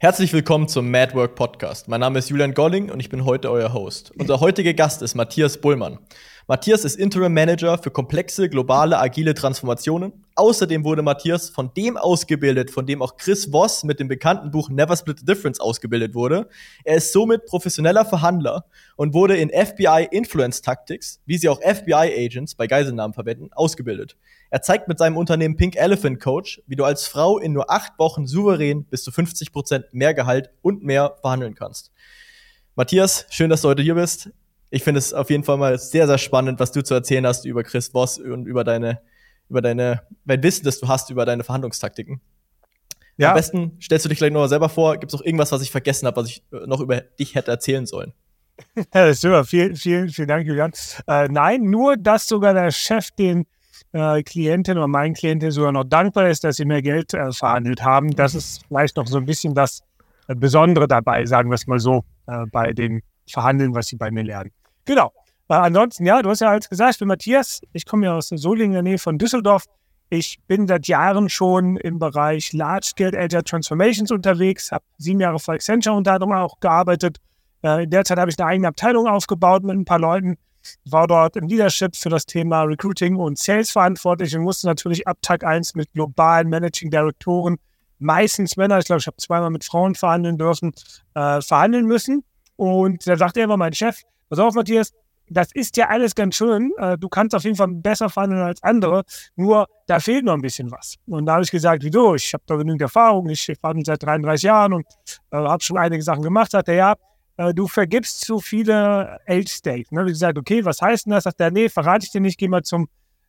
Herzlich willkommen zum Madwork Podcast. Mein Name ist Julian Golling und ich bin heute euer Host. Unser heutiger Gast ist Matthias Bullmann. Matthias ist Interim Manager für komplexe, globale, agile Transformationen. Außerdem wurde Matthias von dem ausgebildet, von dem auch Chris Voss mit dem bekannten Buch Never Split the Difference ausgebildet wurde. Er ist somit professioneller Verhandler und wurde in FBI Influence Tactics, wie sie auch FBI Agents bei Geiselnahmen verwenden, ausgebildet. Er zeigt mit seinem Unternehmen Pink Elephant Coach, wie du als Frau in nur acht Wochen souverän bis zu 50 Prozent mehr Gehalt und mehr verhandeln kannst. Matthias, schön, dass du heute hier bist ich finde es auf jeden Fall mal sehr, sehr spannend, was du zu erzählen hast über Chris Voss und über deine, über deine, mein Wissen, das du hast über deine Verhandlungstaktiken. Ja. Am besten stellst du dich gleich noch selber vor. Gibt es noch irgendwas, was ich vergessen habe, was ich äh, noch über dich hätte erzählen sollen? Ja, super. Vielen, vielen, vielen Dank, Julian. Äh, nein, nur, dass sogar der Chef den äh, Klientin oder meinen Klientin sogar noch dankbar ist, dass sie mehr Geld äh, verhandelt haben. Das ist vielleicht noch so ein bisschen das äh, Besondere dabei, sagen wir es mal so, äh, bei dem Verhandeln, was sie bei mir lernen. Genau. Ansonsten, ja, du hast ja alles gesagt, ich bin Matthias, ich komme ja aus Solingen in der Nähe von Düsseldorf. Ich bin seit Jahren schon im Bereich Large-Scale Agile Transformations unterwegs, habe sieben Jahre für Accenture unter anderem auch gearbeitet. Äh, in der Zeit habe ich eine eigene Abteilung aufgebaut mit ein paar Leuten, war dort im Leadership für das Thema Recruiting und Sales verantwortlich und musste natürlich ab Tag 1 mit globalen Managing Direktoren, meistens Männer, ich glaube, ich habe zweimal mit Frauen verhandeln dürfen, äh, verhandeln müssen. Und da sagte er immer mein Chef, pass auf, Matthias, das ist ja alles ganz schön. Äh, du kannst auf jeden Fall besser verhandeln als andere. Nur da fehlt noch ein bisschen was. Und da habe ich gesagt, wieso? Ich habe da genügend Erfahrung. Ich verhandle seit 33 Jahren und äh, habe schon einige Sachen gemacht. Sagt er, ja, äh, du vergibst zu viele Age-State. Ne? Ich gesagt, okay, was heißt denn das? Sagt er, nee, verrate ich dir nicht, geh mal zum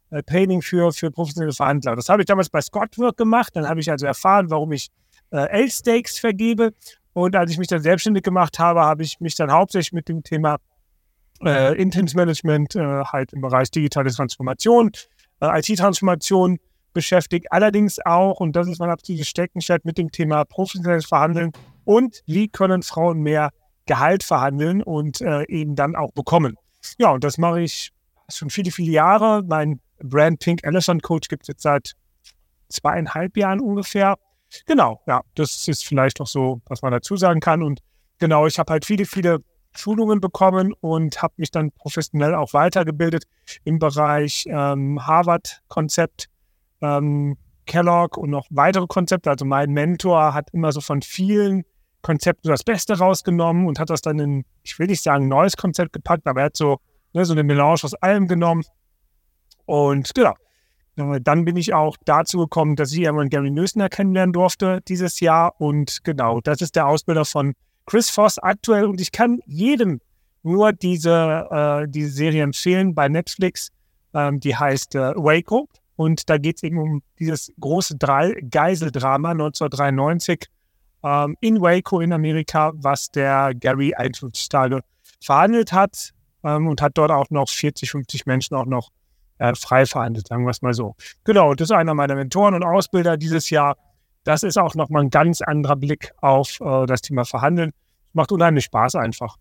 äh, Training für, für professionelle Verhandler. Das habe ich damals bei Scottwork gemacht. Dann habe ich also erfahren, warum ich äh, Age-Stakes vergebe. Und als ich mich dann selbstständig gemacht habe, habe ich mich dann hauptsächlich mit dem Thema äh, Intensmanagement äh, halt im Bereich digitale Transformation, äh, IT-Transformation beschäftigt. Allerdings auch, und das ist mein absolutes Steckenpferd, mit dem Thema professionelles Verhandeln und wie können Frauen mehr Gehalt verhandeln und äh, eben dann auch bekommen. Ja, und das mache ich schon viele, viele Jahre. Mein Brand Pink Elephant Coach gibt es jetzt seit zweieinhalb Jahren ungefähr. Genau, ja, das ist vielleicht noch so, was man dazu sagen kann. Und genau, ich habe halt viele, viele Schulungen bekommen und habe mich dann professionell auch weitergebildet im Bereich ähm, Harvard-Konzept, ähm, Kellogg und noch weitere Konzepte. Also mein Mentor hat immer so von vielen Konzepten das Beste rausgenommen und hat das dann in, ich will nicht sagen, neues Konzept gepackt, aber er hat so, ne, so eine Melange aus allem genommen. Und genau. Dann bin ich auch dazu gekommen, dass ich irgendwann Gary Nösner kennenlernen durfte dieses Jahr. Und genau, das ist der Ausbilder von Chris Voss aktuell und ich kann jedem nur diese, äh, diese Serie empfehlen bei Netflix. Ähm, die heißt äh, Waco und da geht es eben um dieses große Geiseldrama 1993 ähm, in Waco in Amerika, was der Gary 51 Tage verhandelt hat ähm, und hat dort auch noch 40, 50 Menschen auch noch äh, frei verhandelt, sagen wir es mal so. Genau, das ist einer meiner Mentoren und Ausbilder dieses Jahr das ist auch nochmal ein ganz anderer Blick auf äh, das Thema Verhandeln. Macht unheimlich Spaß einfach.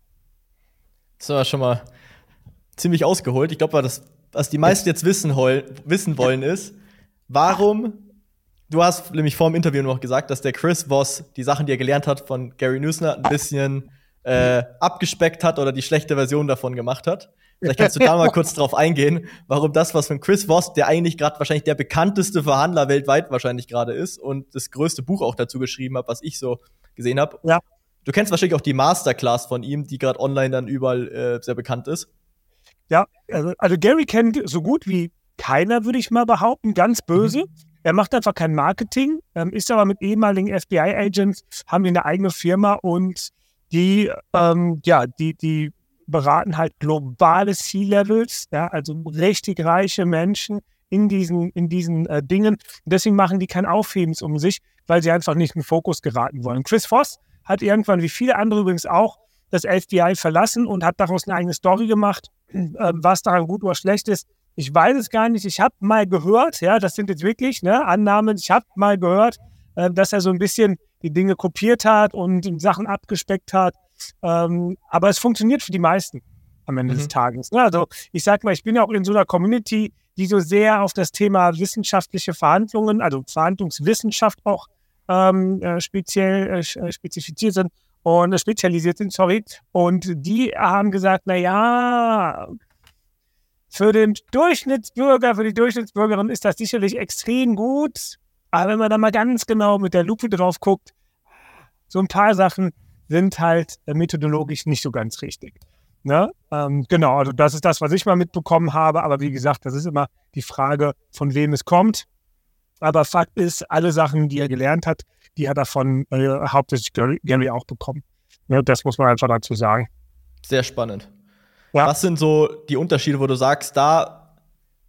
Das war schon mal ziemlich ausgeholt. Ich glaube, das, was die meisten jetzt wissen, wissen wollen, ist, warum, du hast nämlich vor dem Interview noch gesagt, dass der Chris Voss die Sachen, die er gelernt hat von Gary Newsner, ein bisschen äh, abgespeckt hat oder die schlechte Version davon gemacht hat. Vielleicht kannst du da mal kurz drauf eingehen, warum das, was von Chris Voss, der eigentlich gerade wahrscheinlich der bekannteste Verhandler weltweit wahrscheinlich gerade ist und das größte Buch auch dazu geschrieben hat, was ich so gesehen habe. Ja. Du kennst wahrscheinlich auch die Masterclass von ihm, die gerade online dann überall äh, sehr bekannt ist. Ja, also, also, Gary kennt so gut wie keiner, würde ich mal behaupten, ganz böse. Mhm. Er macht einfach kein Marketing, ähm, ist aber mit ehemaligen FBI-Agents, haben die eine eigene Firma und die, ähm, ja, die, die beraten halt globale C-Levels, ja, also richtig reiche Menschen in diesen, in diesen äh, Dingen. Und deswegen machen die kein Aufhebens um sich, weil sie einfach nicht in den Fokus geraten wollen. Chris Voss hat irgendwann, wie viele andere übrigens auch, das FBI verlassen und hat daraus eine eigene Story gemacht, äh, was daran gut oder schlecht ist. Ich weiß es gar nicht. Ich habe mal gehört, ja, das sind jetzt wirklich ne, Annahmen. Ich habe mal gehört, äh, dass er so ein bisschen die Dinge kopiert hat und Sachen abgespeckt hat. Ähm, aber es funktioniert für die meisten am Ende mhm. des Tages. Ne? Also ich sage mal, ich bin ja auch in so einer Community, die so sehr auf das Thema wissenschaftliche Verhandlungen, also Verhandlungswissenschaft auch ähm, äh, speziell äh, äh, spezifiziert sind und äh, spezialisiert sind, sorry. Und die haben gesagt, na ja, für den Durchschnittsbürger, für die Durchschnittsbürgerin ist das sicherlich extrem gut. Aber wenn man da mal ganz genau mit der Lupe drauf guckt, so ein paar Sachen sind halt methodologisch nicht so ganz richtig. Ne? Ähm, genau, also das ist das, was ich mal mitbekommen habe. Aber wie gesagt, das ist immer die Frage, von wem es kommt. Aber Fakt ist, alle Sachen, die er gelernt hat, die hat er von äh, hauptsächlich Gary, auch bekommen. Ja, das muss man einfach dazu sagen. Sehr spannend. Ja. Was sind so die Unterschiede, wo du sagst, da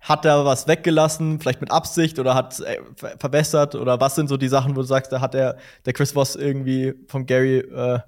hat er was weggelassen, vielleicht mit Absicht oder hat es äh, verbessert? Oder was sind so die Sachen, wo du sagst, da hat er der Chris Voss irgendwie vom Gary äh,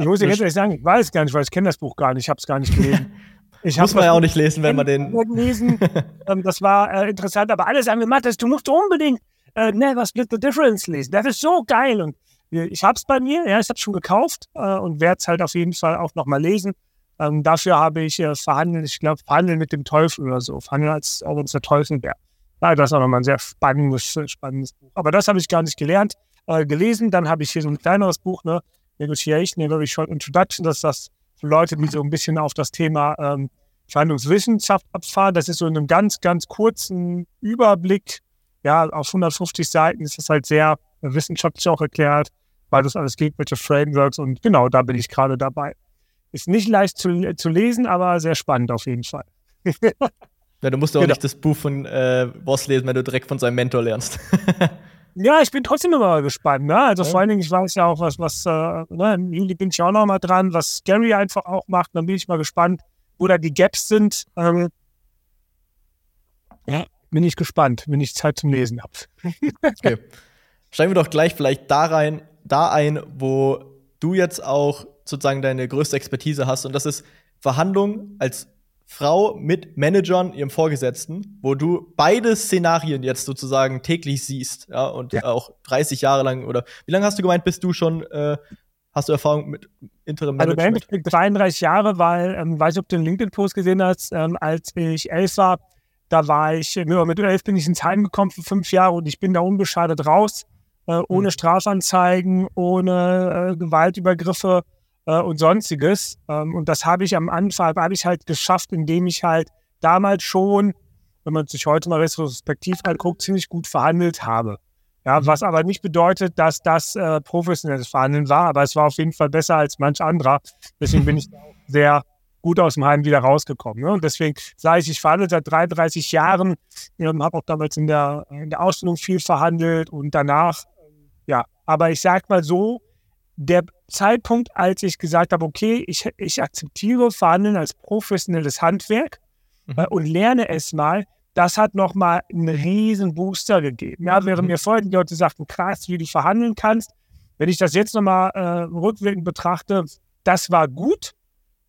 ich muss dir ganz ehrlich sagen, ich weiß gar nicht, weil ich kenne das Buch gar nicht, ich habe es gar nicht gelesen. Ich Muss man ja auch nicht lesen, wenn man den. Lesen. Ähm, das war äh, interessant, aber alle sagen mir, Matthias, du musst unbedingt äh, Never Split the Difference lesen. Das ist so geil. Und ich habe es bei mir, ja, ich habe es schon gekauft äh, und werde es halt auf jeden Fall auch nochmal lesen. Ähm, dafür habe ich äh, verhandelt, ich glaube, verhandeln mit dem Teufel oder so. Verhandeln als ob uns der Teufel wäre. Ja, das ist auch nochmal ein sehr spannendes, spannendes Buch. Aber das habe ich gar nicht gelernt, äh, gelesen. Dann habe ich hier so ein kleineres Buch, ne? Negotiation, short introduction. Das ist das für Leute, die so ein bisschen auf das Thema ähm, Verhandlungswissenschaft abfahren. Das ist so in einem ganz, ganz kurzen Überblick. Ja, auf 150 Seiten ist das halt sehr wissenschaftlich auch erklärt, weil das alles geht, welche Frameworks und genau, da bin ich gerade dabei. Ist nicht leicht zu, zu lesen, aber sehr spannend auf jeden Fall. ja, du musst auch genau. nicht das Buch von äh, Boss lesen, wenn du direkt von seinem Mentor lernst. Ja, ich bin trotzdem immer gespannt. Ne? Also ja. vor allen Dingen, ich weiß ja auch, was, was äh, ne, im Juli bin ich auch noch mal dran, was Gary einfach auch macht. Dann bin ich mal gespannt, wo da die Gaps sind. Ähm, ja, bin ich gespannt, wenn ich Zeit zum Lesen habe. okay. Steigen wir doch gleich vielleicht da rein, da ein, wo du jetzt auch sozusagen deine größte Expertise hast. Und das ist Verhandlungen als Frau mit Managern, ihrem Vorgesetzten, wo du beide Szenarien jetzt sozusagen täglich siehst, ja, und ja. auch 30 Jahre lang oder wie lange hast du gemeint, bist du schon, äh, hast du Erfahrung mit Interim Management? Also 33 Jahre, weil, ähm, weiß nicht, ob du den LinkedIn-Post gesehen hast, ähm, als ich elf war, da war ich, äh, mit elf bin ich ins Heim gekommen für fünf Jahre und ich bin da unbeschadet raus, äh, ohne mhm. Strafanzeigen, ohne äh, Gewaltübergriffe äh, und sonstiges. Ähm, und das habe ich am Anfang, habe ich halt geschafft, indem ich halt damals schon, wenn man sich heute mal retrospektiv anguckt, ziemlich gut verhandelt habe. Ja, mhm. was aber nicht bedeutet, dass das äh, professionelles Verhandeln war, aber es war auf jeden Fall besser als manch anderer. Deswegen bin ich sehr gut aus dem Heim wieder rausgekommen. Ne? Und deswegen sage ich, ich verhandle seit 33 Jahren, ähm, habe auch damals in der, in der Ausstellung viel verhandelt und danach, ähm, ja, aber ich sage mal so, der Zeitpunkt, als ich gesagt habe, okay, ich, ich akzeptiere Verhandeln als professionelles Handwerk mhm. äh, und lerne es mal, das hat nochmal einen riesen Booster gegeben. Ja, während mhm. mir vorher die Leute sagten, krass, wie du verhandeln kannst, wenn ich das jetzt nochmal äh, rückwirkend betrachte, das war gut.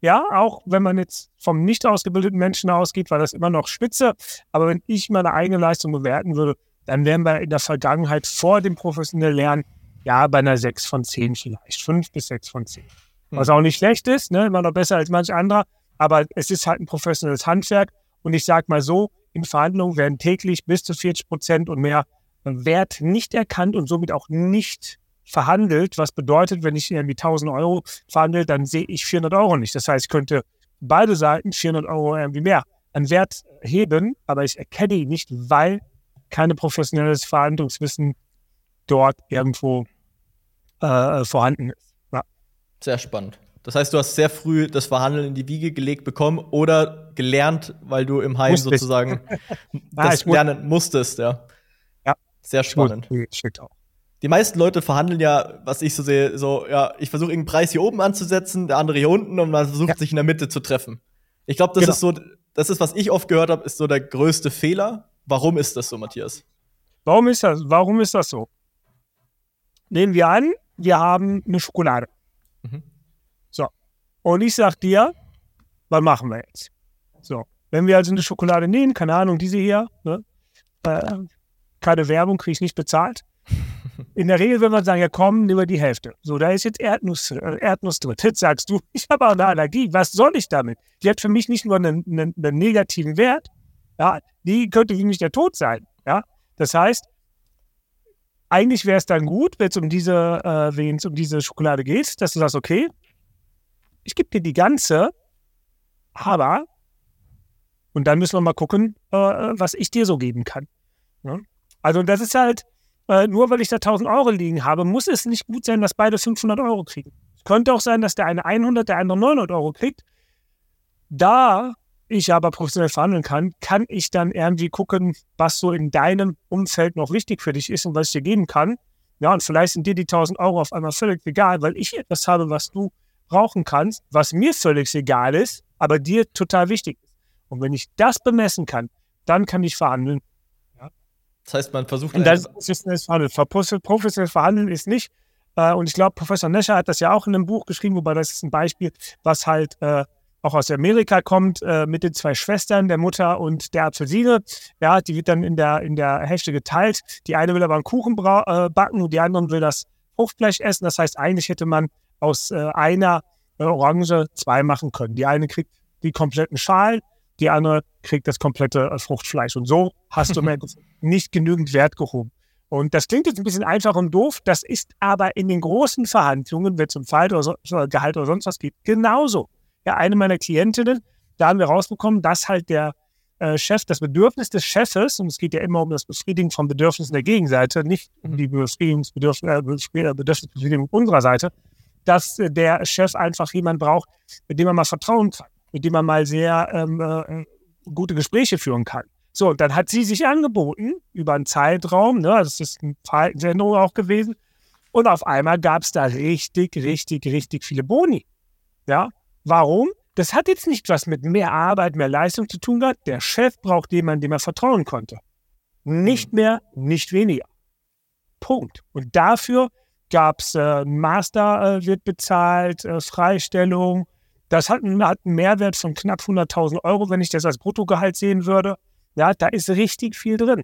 Ja, auch wenn man jetzt vom nicht ausgebildeten Menschen ausgeht, war das immer noch spitze. Aber wenn ich meine eigene Leistung bewerten würde, dann wären wir in der Vergangenheit vor dem professionellen Lernen ja, bei einer 6 von 10 vielleicht. 5 bis 6 von 10. Hm. Was auch nicht schlecht ist, ne? immer noch besser als manch anderer. Aber es ist halt ein professionelles Handwerk. Und ich sage mal so, in Verhandlungen werden täglich bis zu 40 Prozent und mehr Wert nicht erkannt und somit auch nicht verhandelt. Was bedeutet, wenn ich irgendwie 1000 Euro verhandle, dann sehe ich 400 Euro nicht. Das heißt, ich könnte beide Seiten 400 Euro irgendwie mehr an Wert heben, aber ich erkenne ihn nicht, weil keine professionelles Verhandlungswissen dort irgendwo äh, vorhanden ist. Ja. Sehr spannend. Das heißt, du hast sehr früh das Verhandeln in die Wiege gelegt bekommen oder gelernt, weil du im Heim Musste sozusagen das ja, lernen musstest, ja. Ja. Sehr spannend. Die meisten Leute verhandeln ja, was ich so sehe, so, ja, ich versuche irgendeinen Preis hier oben anzusetzen, der andere hier unten und man versucht ja. sich in der Mitte zu treffen. Ich glaube, das genau. ist so, das ist, was ich oft gehört habe, ist so der größte Fehler. Warum ist das so, Matthias? Warum ist das, warum ist das so? Nehmen wir an, wir haben eine Schokolade. Mhm. So. Und ich sag dir, was machen wir jetzt? So. Wenn wir also eine Schokolade nehmen, keine Ahnung, diese hier, ne? äh, keine Werbung, kriege ich nicht bezahlt. In der Regel wenn wir sagen, ja komm, nehmen wir die Hälfte. So, da ist jetzt Erdnuss, äh, Erdnuss drin. Jetzt sagst du, ich habe auch eine Allergie. Was soll ich damit? Die hat für mich nicht nur einen, einen, einen negativen Wert, ja, die könnte für mich der Tod sein. Ja? Das heißt, eigentlich wäre es dann gut, wenn es um diese, äh, wenn es um diese Schokolade geht, dass du sagst, okay, ich gebe dir die ganze, aber und dann müssen wir mal gucken, äh, was ich dir so geben kann. Ja? Also das ist halt, äh, nur weil ich da 1000 Euro liegen habe, muss es nicht gut sein, dass beide 500 Euro kriegen. Es könnte auch sein, dass der eine 100, der andere 900 Euro kriegt. Da ich aber professionell verhandeln kann, kann ich dann irgendwie gucken, was so in deinem Umfeld noch wichtig für dich ist und was ich dir geben kann. Ja, und vielleicht sind dir die 1000 Euro auf einmal völlig egal, weil ich etwas habe, was du brauchen kannst, was mir völlig egal ist, aber dir total wichtig ist. Und wenn ich das bemessen kann, dann kann ich verhandeln. Ja. Das heißt, man versucht. Und das ist das Verhandeln. Professionell verhandeln ist nicht. Äh, und ich glaube, Professor Nescher hat das ja auch in einem Buch geschrieben, wobei das ist ein Beispiel, was halt äh, auch aus Amerika kommt, äh, mit den zwei Schwestern, der Mutter und der Apfelsine. Ja, die wird dann in der, in der Hälfte geteilt. Die eine will aber einen Kuchen äh, backen und die andere will das Fruchtfleisch essen. Das heißt, eigentlich hätte man aus äh, einer äh, Orange zwei machen können. Die eine kriegt die kompletten Schalen, die andere kriegt das komplette äh, Fruchtfleisch. Und so hast du nicht genügend Wert gehoben. Und das klingt jetzt ein bisschen einfach und doof, das ist aber in den großen Verhandlungen, wenn es um Gehalt oder, so, Gehalt oder sonst was geht, genauso ja, eine meiner Klientinnen, da haben wir rausbekommen, dass halt der äh, Chef, das Bedürfnis des Chefes, und es geht ja immer um das Befriedigen von Bedürfnissen der Gegenseite, nicht um die Befriedigungsbedürfnisbefriedigung äh, unserer Seite, dass äh, der Chef einfach jemand braucht, mit dem man mal vertrauen kann, mit dem man mal sehr ähm, äh, gute Gespräche führen kann. So, und dann hat sie sich angeboten über einen Zeitraum, ne, das ist eine Verhaltensänderung auch gewesen, und auf einmal gab es da richtig, richtig, richtig viele Boni. Ja, Warum? Das hat jetzt nicht was mit mehr Arbeit, mehr Leistung zu tun gehabt. Der Chef braucht jemanden, dem er vertrauen konnte. Nicht mhm. mehr, nicht weniger. Punkt. Und dafür gab es äh, Master äh, wird bezahlt, äh, Freistellung. Das hat, hat einen Mehrwert von knapp 100.000 Euro, wenn ich das als Bruttogehalt sehen würde. Ja, da ist richtig viel drin.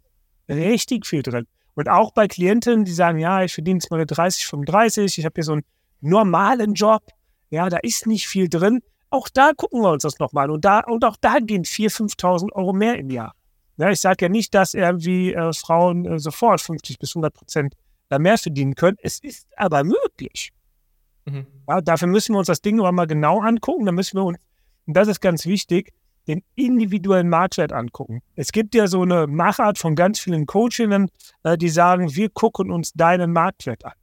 Richtig viel drin. Und auch bei Klienten, die sagen, ja, ich verdiene jetzt mal 30, 35, ich habe hier so einen normalen Job, ja, da ist nicht viel drin. Auch da gucken wir uns das nochmal. Und, da, und auch da gehen 4.000, 5.000 Euro mehr im Jahr. Ja, ich sage ja nicht, dass irgendwie äh, Frauen äh, sofort 50 bis 100 Prozent mehr verdienen können. Es ist aber möglich. Mhm. Ja, dafür müssen wir uns das Ding aber mal genau angucken. Da müssen wir uns, und das ist ganz wichtig, den individuellen Marktwert angucken. Es gibt ja so eine Machart von ganz vielen Coachinnen, äh, die sagen, wir gucken uns deinen Marktwert an.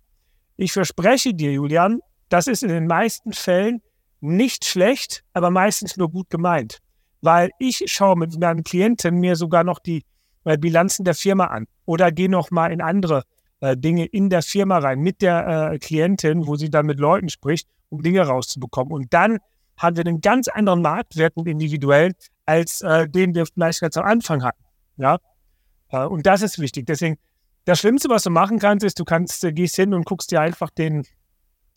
Ich verspreche dir, Julian, das ist in den meisten Fällen nicht schlecht, aber meistens nur gut gemeint. Weil ich schaue mit meinen Klienten mir sogar noch die äh, Bilanzen der Firma an oder gehe noch mal in andere äh, Dinge in der Firma rein mit der äh, Klientin, wo sie dann mit Leuten spricht, um Dinge rauszubekommen. Und dann haben wir einen ganz anderen Marktwert und individuell, als äh, den wir vielleicht ganz am Anfang hatten. Ja? Äh, und das ist wichtig. Deswegen, das Schlimmste, was du machen kannst, ist, du kannst, äh, gehst hin und guckst dir einfach den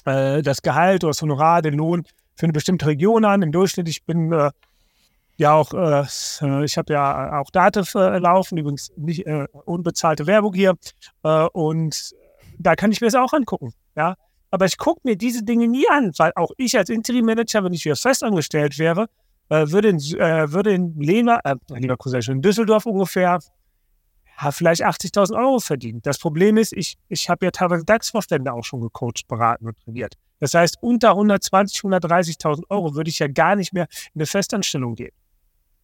äh, das Gehalt oder das Honorar, den Lohn für eine bestimmte Region an. Im Durchschnitt, ich bin äh, ja auch, äh, ich habe ja auch Dativ äh, laufen, übrigens nicht äh, unbezahlte Werbung hier. Äh, und da kann ich mir das auch angucken. Ja? Aber ich gucke mir diese Dinge nie an, weil auch ich als Interim-Manager, wenn ich wieder festangestellt wäre, würde in, würde in Lehner, äh, in Düsseldorf ungefähr habe vielleicht 80.000 Euro verdient. Das Problem ist, ich, ich habe ja teilweise DAX-Vorstände auch schon gecoacht, beraten und trainiert. Das heißt, unter 120.000, 130.000 Euro würde ich ja gar nicht mehr in eine Festanstellung gehen.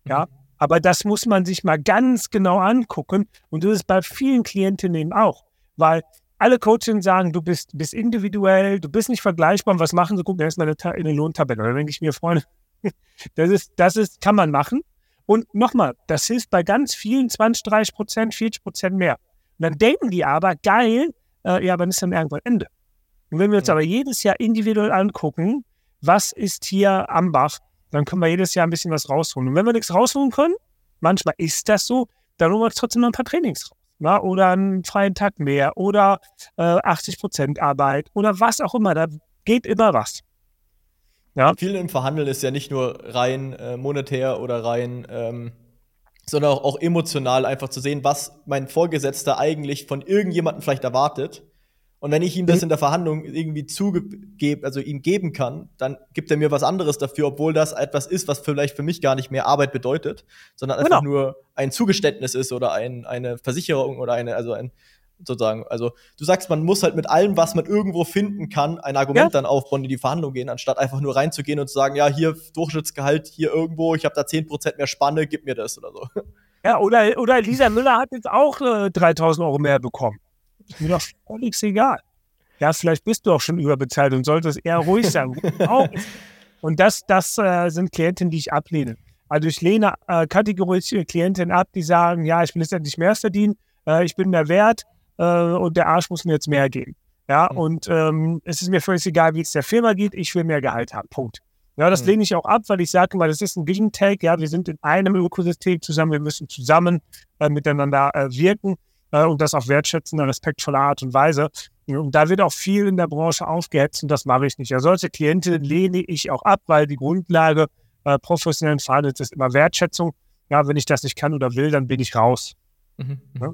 Ja, mhm. aber das muss man sich mal ganz genau angucken und das ist bei vielen Klientinnen eben auch, weil alle Coaches sagen, du bist, bist individuell, du bist nicht vergleichbar. Und was machen sie? Gucken erstmal in eine Lohntabelle. Da denke ich mir, Freunde, das ist, das ist, kann man machen. Und nochmal, das hilft bei ganz vielen 20, 30 Prozent, 40 Prozent mehr. Und dann denken die aber, geil, äh, ja, wann ist dann irgendwann Ende? Und wenn wir uns aber jedes Jahr individuell angucken, was ist hier am Bach, dann können wir jedes Jahr ein bisschen was rausholen. Und wenn wir nichts rausholen können, manchmal ist das so, dann holen wir uns trotzdem noch ein paar Trainings raus. Na, oder einen freien Tag mehr oder äh, 80 Prozent Arbeit oder was auch immer. Da geht immer was. Ja. Viel im Verhandeln ist ja nicht nur rein äh, monetär oder rein, ähm, sondern auch, auch, emotional einfach zu sehen, was mein Vorgesetzter eigentlich von irgendjemandem vielleicht erwartet. Und wenn ich ihm das mhm. in der Verhandlung irgendwie zugebe, also ihm geben kann, dann gibt er mir was anderes dafür, obwohl das etwas ist, was vielleicht für mich gar nicht mehr Arbeit bedeutet, sondern einfach genau. nur ein Zugeständnis ist oder ein, eine Versicherung oder eine, also ein, sozusagen. Also du sagst, man muss halt mit allem, was man irgendwo finden kann, ein Argument ja. dann aufbauen, in die Verhandlung gehen, anstatt einfach nur reinzugehen und zu sagen, ja, hier Durchschnittsgehalt, hier irgendwo, ich habe da 10% mehr Spanne, gib mir das oder so. Ja, oder, oder Lisa Müller hat jetzt auch äh, 3000 Euro mehr bekommen. Ist mir doch völlig egal. Ja, vielleicht bist du auch schon überbezahlt und solltest eher ruhig sein. und das, das äh, sind Klienten, die ich ablehne. Also ich lehne äh, kategorisch Klienten ab, die sagen, ja, ich will jetzt endlich mehr verdienen, äh, ich bin mehr wert äh, und der Arsch muss mir jetzt mehr geben. Ja, mhm. und ähm, es ist mir völlig egal, wie es der Firma geht, ich will mehr Gehalt haben. Punkt. Ja, das mhm. lehne ich auch ab, weil ich sage mal, das ist ein Give-and-Take. Ja, wir sind in einem Ökosystem zusammen, wir müssen zusammen äh, miteinander äh, wirken äh, und das auf wertschätzende, respektvolle Art und Weise. Und da wird auch viel in der Branche aufgehetzt und das mache ich nicht. Ja, solche Klienten lehne ich auch ab, weil die Grundlage äh, professionellen Verhandels ist immer Wertschätzung. Ja, wenn ich das nicht kann oder will, dann bin ich raus. Mhm. Ja?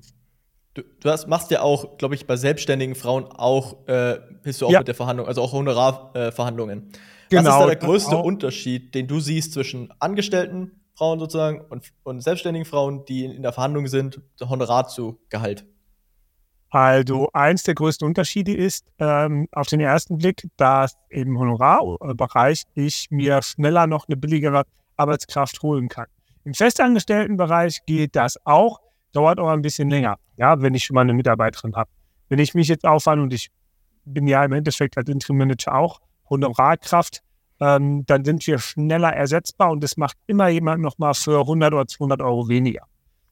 Du, du hast, machst ja auch, glaube ich, bei selbstständigen Frauen auch, äh, bist du auch ja. mit der Verhandlung, also auch Honorarverhandlungen. Äh, genau. Was ist da genau, der größte Unterschied, den du siehst zwischen angestellten Frauen sozusagen und, und selbstständigen Frauen, die in, in der Verhandlung sind, Honorar zu Gehalt? Also eins der größten Unterschiede ist ähm, auf den ersten Blick, dass im Honorarbereich ich mir schneller noch eine billigere Arbeitskraft holen kann. Im Festangestelltenbereich geht das auch, dauert aber ein bisschen länger, ja, wenn ich schon mal eine Mitarbeiterin habe. Wenn ich mich jetzt aufwand und ich bin ja im Endeffekt als Interim Manager auch Honorarkraft, ähm, dann sind wir schneller ersetzbar und das macht immer jemand nochmal für 100 oder 200 Euro weniger.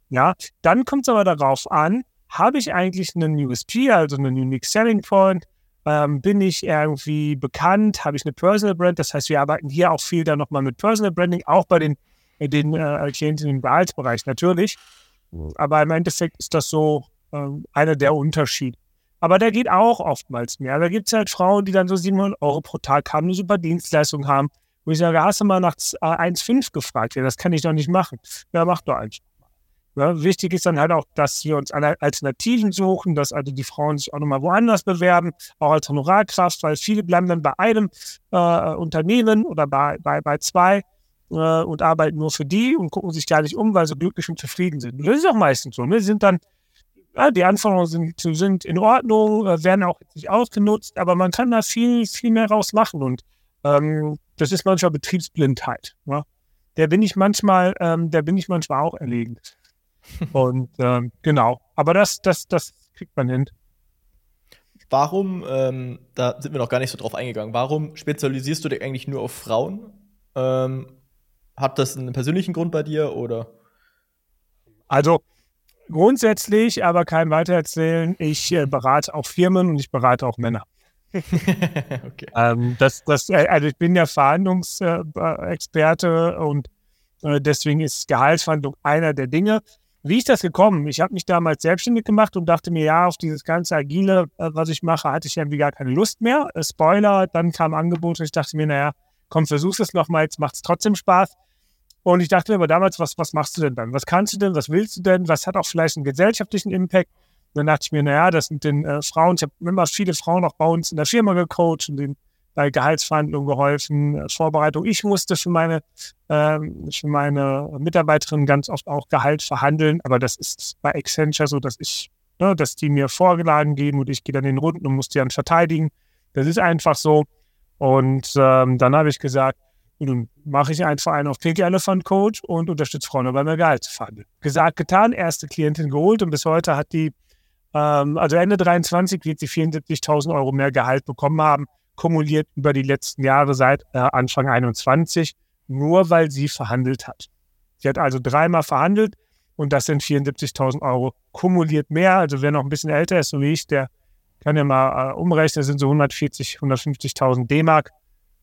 Ja, dann kommt es aber darauf an, habe ich eigentlich einen USP, also einen Unique Selling Point? Ähm, bin ich irgendwie bekannt? Habe ich eine Personal Brand? Das heißt, wir arbeiten hier auch viel dann nochmal mit Personal Branding, auch bei den, den äh, Klienten im Gehaltsbereich natürlich. Aber im Endeffekt ist das so äh, einer der Unterschiede. Aber der geht auch oftmals mehr. Da gibt es halt Frauen, die dann so 700 Euro pro Tag haben, eine super Dienstleistung haben. Wo ich sage, hast du mal nach 1,5 gefragt? Ja, das kann ich doch nicht machen. Ja, mach doch eins. Ja, wichtig ist dann halt auch, dass wir uns Alternativen suchen, dass also die Frauen sich auch nochmal woanders bewerben, auch als Honorarkraft, weil viele bleiben dann bei einem äh, Unternehmen oder bei, bei, bei zwei äh, und arbeiten nur für die und gucken sich gar nicht um, weil sie glücklich und zufrieden sind. Und das ist auch meistens so. Ne? sind dann, ja, die Anforderungen sind, sind in Ordnung, äh, werden auch nicht ausgenutzt, aber man kann da viel, viel mehr rausmachen und ähm, das ist manchmal Betriebsblindheit. Ja? Der bin ich manchmal, ähm, der bin ich manchmal auch erlegen. Und ähm, genau, aber das, das, das kriegt man hin. Warum, ähm, da sind wir noch gar nicht so drauf eingegangen, warum spezialisierst du dich eigentlich nur auf Frauen? Ähm, hat das einen persönlichen Grund bei dir oder? Also grundsätzlich, aber kein Weitererzählen, ich äh, berate auch Firmen und ich berate auch Männer. okay. ähm, das, das, äh, also ich bin ja Verhandlungsexperte und äh, deswegen ist Gehaltsverhandlung einer der Dinge. Wie ist das gekommen? Ich habe mich damals selbstständig gemacht und dachte mir, ja, auf dieses ganze Agile, äh, was ich mache, hatte ich irgendwie gar keine Lust mehr. Äh, Spoiler, dann kam Angebot und ich dachte mir, naja, komm, versuch es nochmal, jetzt macht es trotzdem Spaß. Und ich dachte mir aber damals, was, was machst du denn dann? Was kannst du denn? Was willst du denn? Was hat auch vielleicht einen gesellschaftlichen Impact? Und dann dachte ich mir, naja, das sind den äh, Frauen, ich habe immer viele Frauen auch bei uns in der Firma gecoacht und den bei Gehaltsverhandlungen geholfen, äh, Vorbereitung. Ich musste für meine, ähm, für meine Mitarbeiterin ganz oft auch Gehalt verhandeln, aber das ist bei Accenture so, dass ich, ne, dass die mir Vorlagen geben und ich gehe dann in den Runden und muss die dann verteidigen. Das ist einfach so. Und ähm, dann habe ich gesagt, nun mache ich einen auf Pink Elephant Coach und unterstütze Frauen bei mir Gehalt zu verhandeln. Gesagt, getan, erste Klientin geholt und bis heute hat die, ähm, also Ende 23 wird sie 74.000 Euro mehr Gehalt bekommen haben kumuliert über die letzten Jahre seit äh, Anfang 21, nur weil sie verhandelt hat. Sie hat also dreimal verhandelt und das sind 74.000 Euro kumuliert mehr. Also wer noch ein bisschen älter ist, so wie ich, der kann ja mal äh, umrechnen, das sind so 140, 150.000 D-Mark.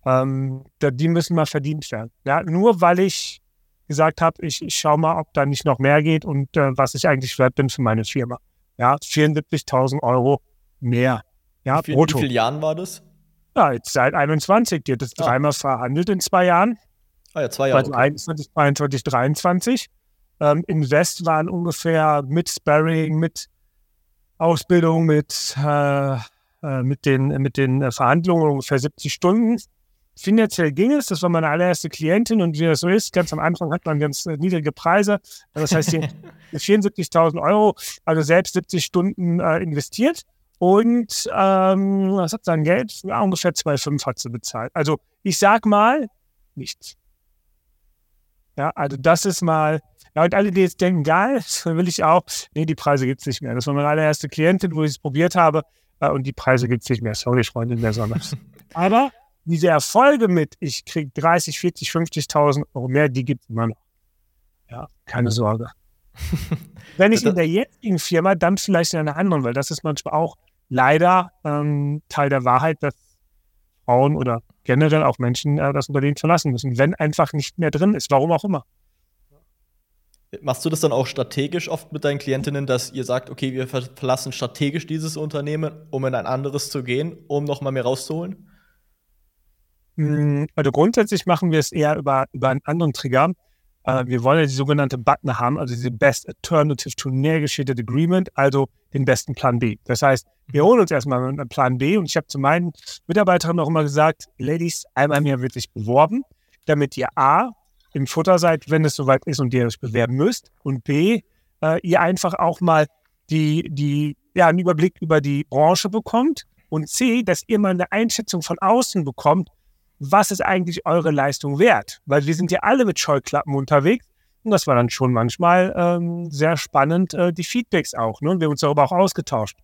Ähm, die müssen mal verdient werden. Ja, nur weil ich gesagt habe, ich, ich schaue mal, ob da nicht noch mehr geht und äh, was ich eigentlich wert bin für meine Firma. Ja, 74.000 Euro mehr. Ja, wie, viel, brutto. wie viele Jahren war das? Ja, jetzt seit 21. Die hat es ah. dreimal verhandelt in zwei Jahren. Ah ja, zwei Jahre. Also okay. 21, 22, 23. Ähm, Invest waren ungefähr mit Sparring, mit Ausbildung, mit, äh, äh, mit den, mit den Verhandlungen ungefähr 70 Stunden. Finanziell ging es, das war meine allererste Klientin und wie das so ist, ganz am Anfang hat man ganz äh, niedrige Preise. Das heißt, 74.000 Euro, also selbst 70 Stunden äh, investiert und ähm, was hat sein Geld? Ja, ungefähr 2,5 hat sie bezahlt. Also ich sag mal, nichts. Ja, also das ist mal, ja, und alle, die jetzt denken, geil, will ich auch. Nee, die Preise gibt es nicht mehr. Das war meine allererste Klientin, wo ich es probiert habe. Äh, und die Preise gibt es nicht mehr. Sorry, Freundin der Sonne. Aber diese Erfolge mit, ich kriege 30, 40, 50.000 Euro mehr, die gibt es immer noch. Ja, keine Sorge. Wenn ich in der jetzigen Firma, dann vielleicht in einer anderen, weil das ist manchmal auch leider ähm, Teil der Wahrheit, dass Frauen oder generell auch Menschen äh, das Unternehmen verlassen müssen, wenn einfach nicht mehr drin ist, warum auch immer. Machst du das dann auch strategisch oft mit deinen Klientinnen, dass ihr sagt, okay, wir verlassen strategisch dieses Unternehmen, um in ein anderes zu gehen, um nochmal mehr rauszuholen? Hm, also grundsätzlich machen wir es eher über, über einen anderen Trigger. Äh, wir wollen ja die sogenannte Button haben, also diese Best Alternative to Negotiated Agreement, also den besten Plan B. Das heißt, wir mhm. holen uns erstmal einen Plan B und ich habe zu meinen Mitarbeiterinnen auch immer gesagt, Ladies, einmal mehr wirklich beworben, damit ihr A, im Futter seid, wenn es soweit ist und ihr euch bewerben müsst und B, äh, ihr einfach auch mal die, die, ja, einen Überblick über die Branche bekommt und C, dass ihr mal eine Einschätzung von außen bekommt, was ist eigentlich eure Leistung wert? Weil wir sind ja alle mit Scheuklappen unterwegs. Und das war dann schon manchmal ähm, sehr spannend, äh, die Feedbacks auch. Ne? Und wir haben uns darüber auch ausgetauscht.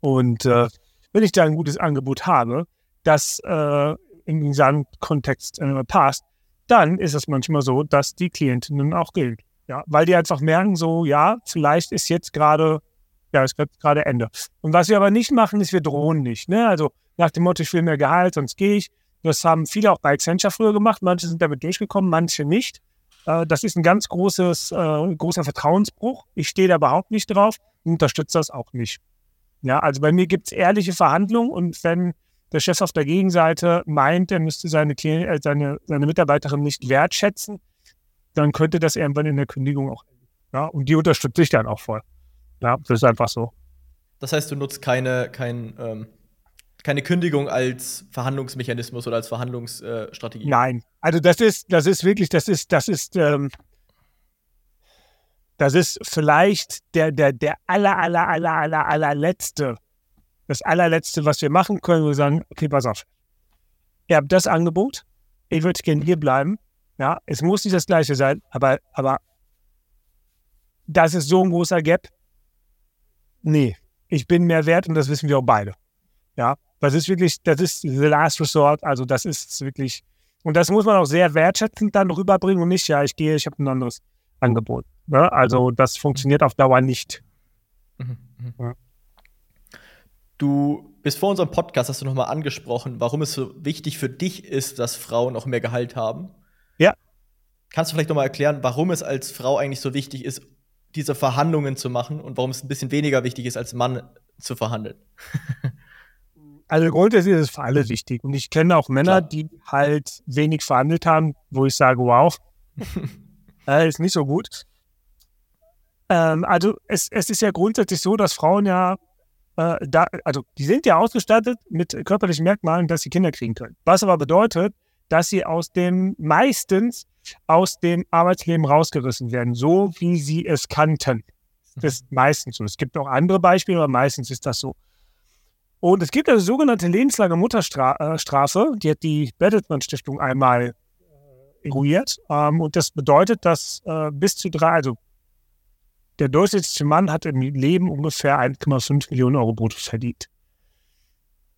Und äh, wenn ich da ein gutes Angebot habe, das äh, in diesem Kontext äh, passt, dann ist es manchmal so, dass die Klientinnen auch gilt. Ja, weil die einfach merken, so, ja, vielleicht ist jetzt gerade, ja, ist gerade Ende. Und was wir aber nicht machen, ist, wir drohen nicht. Ne? Also nach dem Motto, ich will mehr Gehalt, sonst gehe ich. Das haben viele auch bei Accenture früher gemacht. Manche sind damit durchgekommen, manche nicht. Äh, das ist ein ganz großes, äh, großer Vertrauensbruch. Ich stehe da überhaupt nicht drauf und unterstütze das auch nicht. Ja, also bei mir gibt es ehrliche Verhandlungen und wenn der Chef auf der Gegenseite meint, er müsste seine, äh, seine, seine Mitarbeiterin nicht wertschätzen, dann könnte das irgendwann in der Kündigung auch enden. Ja, und die unterstütze ich dann auch voll. Ja, das ist einfach so. Das heißt, du nutzt keine, kein ähm, keine Kündigung als Verhandlungsmechanismus oder als Verhandlungsstrategie. Nein, also das ist, das ist wirklich, das ist, das ist, ähm, das ist vielleicht der, der, der aller, aller, aller, aller, allerletzte, das allerletzte, was wir machen können, wo wir sagen, okay, pass auf. Ihr habt das Angebot, ich würde gerne hier bleiben. Ja, es muss nicht das gleiche sein, aber, aber das ist so ein großer Gap. Nee, ich bin mehr wert und das wissen wir auch beide. Ja, das ist wirklich, das ist the last resort. Also das ist wirklich, und das muss man auch sehr wertschätzend dann rüberbringen und nicht, ja, ich gehe, ich habe ein anderes Angebot. Ne? Also das funktioniert auf Dauer nicht. Mhm, mhm. Ja. Du bist vor unserem Podcast, hast du nochmal angesprochen, warum es so wichtig für dich ist, dass Frauen auch mehr Gehalt haben. Ja. Kannst du vielleicht nochmal erklären, warum es als Frau eigentlich so wichtig ist, diese Verhandlungen zu machen und warum es ein bisschen weniger wichtig ist, als Mann zu verhandeln? Also grundsätzlich ist es für alle wichtig. Und ich kenne auch Männer, Klar. die halt wenig verhandelt haben, wo ich sage, wow, äh, ist nicht so gut. Ähm, also es, es ist ja grundsätzlich so, dass Frauen ja äh, da, also die sind ja ausgestattet mit körperlichen Merkmalen, dass sie Kinder kriegen können. Was aber bedeutet, dass sie aus dem meistens aus dem Arbeitsleben rausgerissen werden, so wie sie es kannten. Das ist meistens so. Es gibt auch andere Beispiele, aber meistens ist das so. Und es gibt eine sogenannte lebenslange Mutterstrafe, die hat die Bertelsmann Stiftung einmal äh, eruiert. Ähm, und das bedeutet, dass äh, bis zu drei, also der durchschnittliche Mann hat im Leben ungefähr 1,5 Millionen Euro brutto verdient.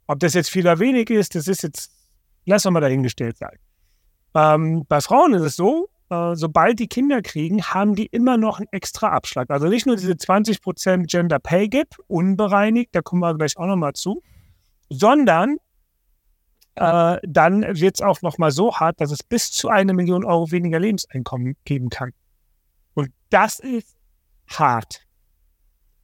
Ob das jetzt viel oder wenig ist, das ist jetzt, lassen wir mal dahingestellt sein. Ähm, bei Frauen ist es so, äh, sobald die Kinder kriegen, haben die immer noch einen extra Abschlag. Also nicht nur diese 20% Gender Pay Gap, unbereinigt, da kommen wir gleich auch nochmal zu, sondern äh, dann wird es auch nochmal so hart, dass es bis zu eine Million Euro weniger Lebenseinkommen geben kann. Und das ist hart.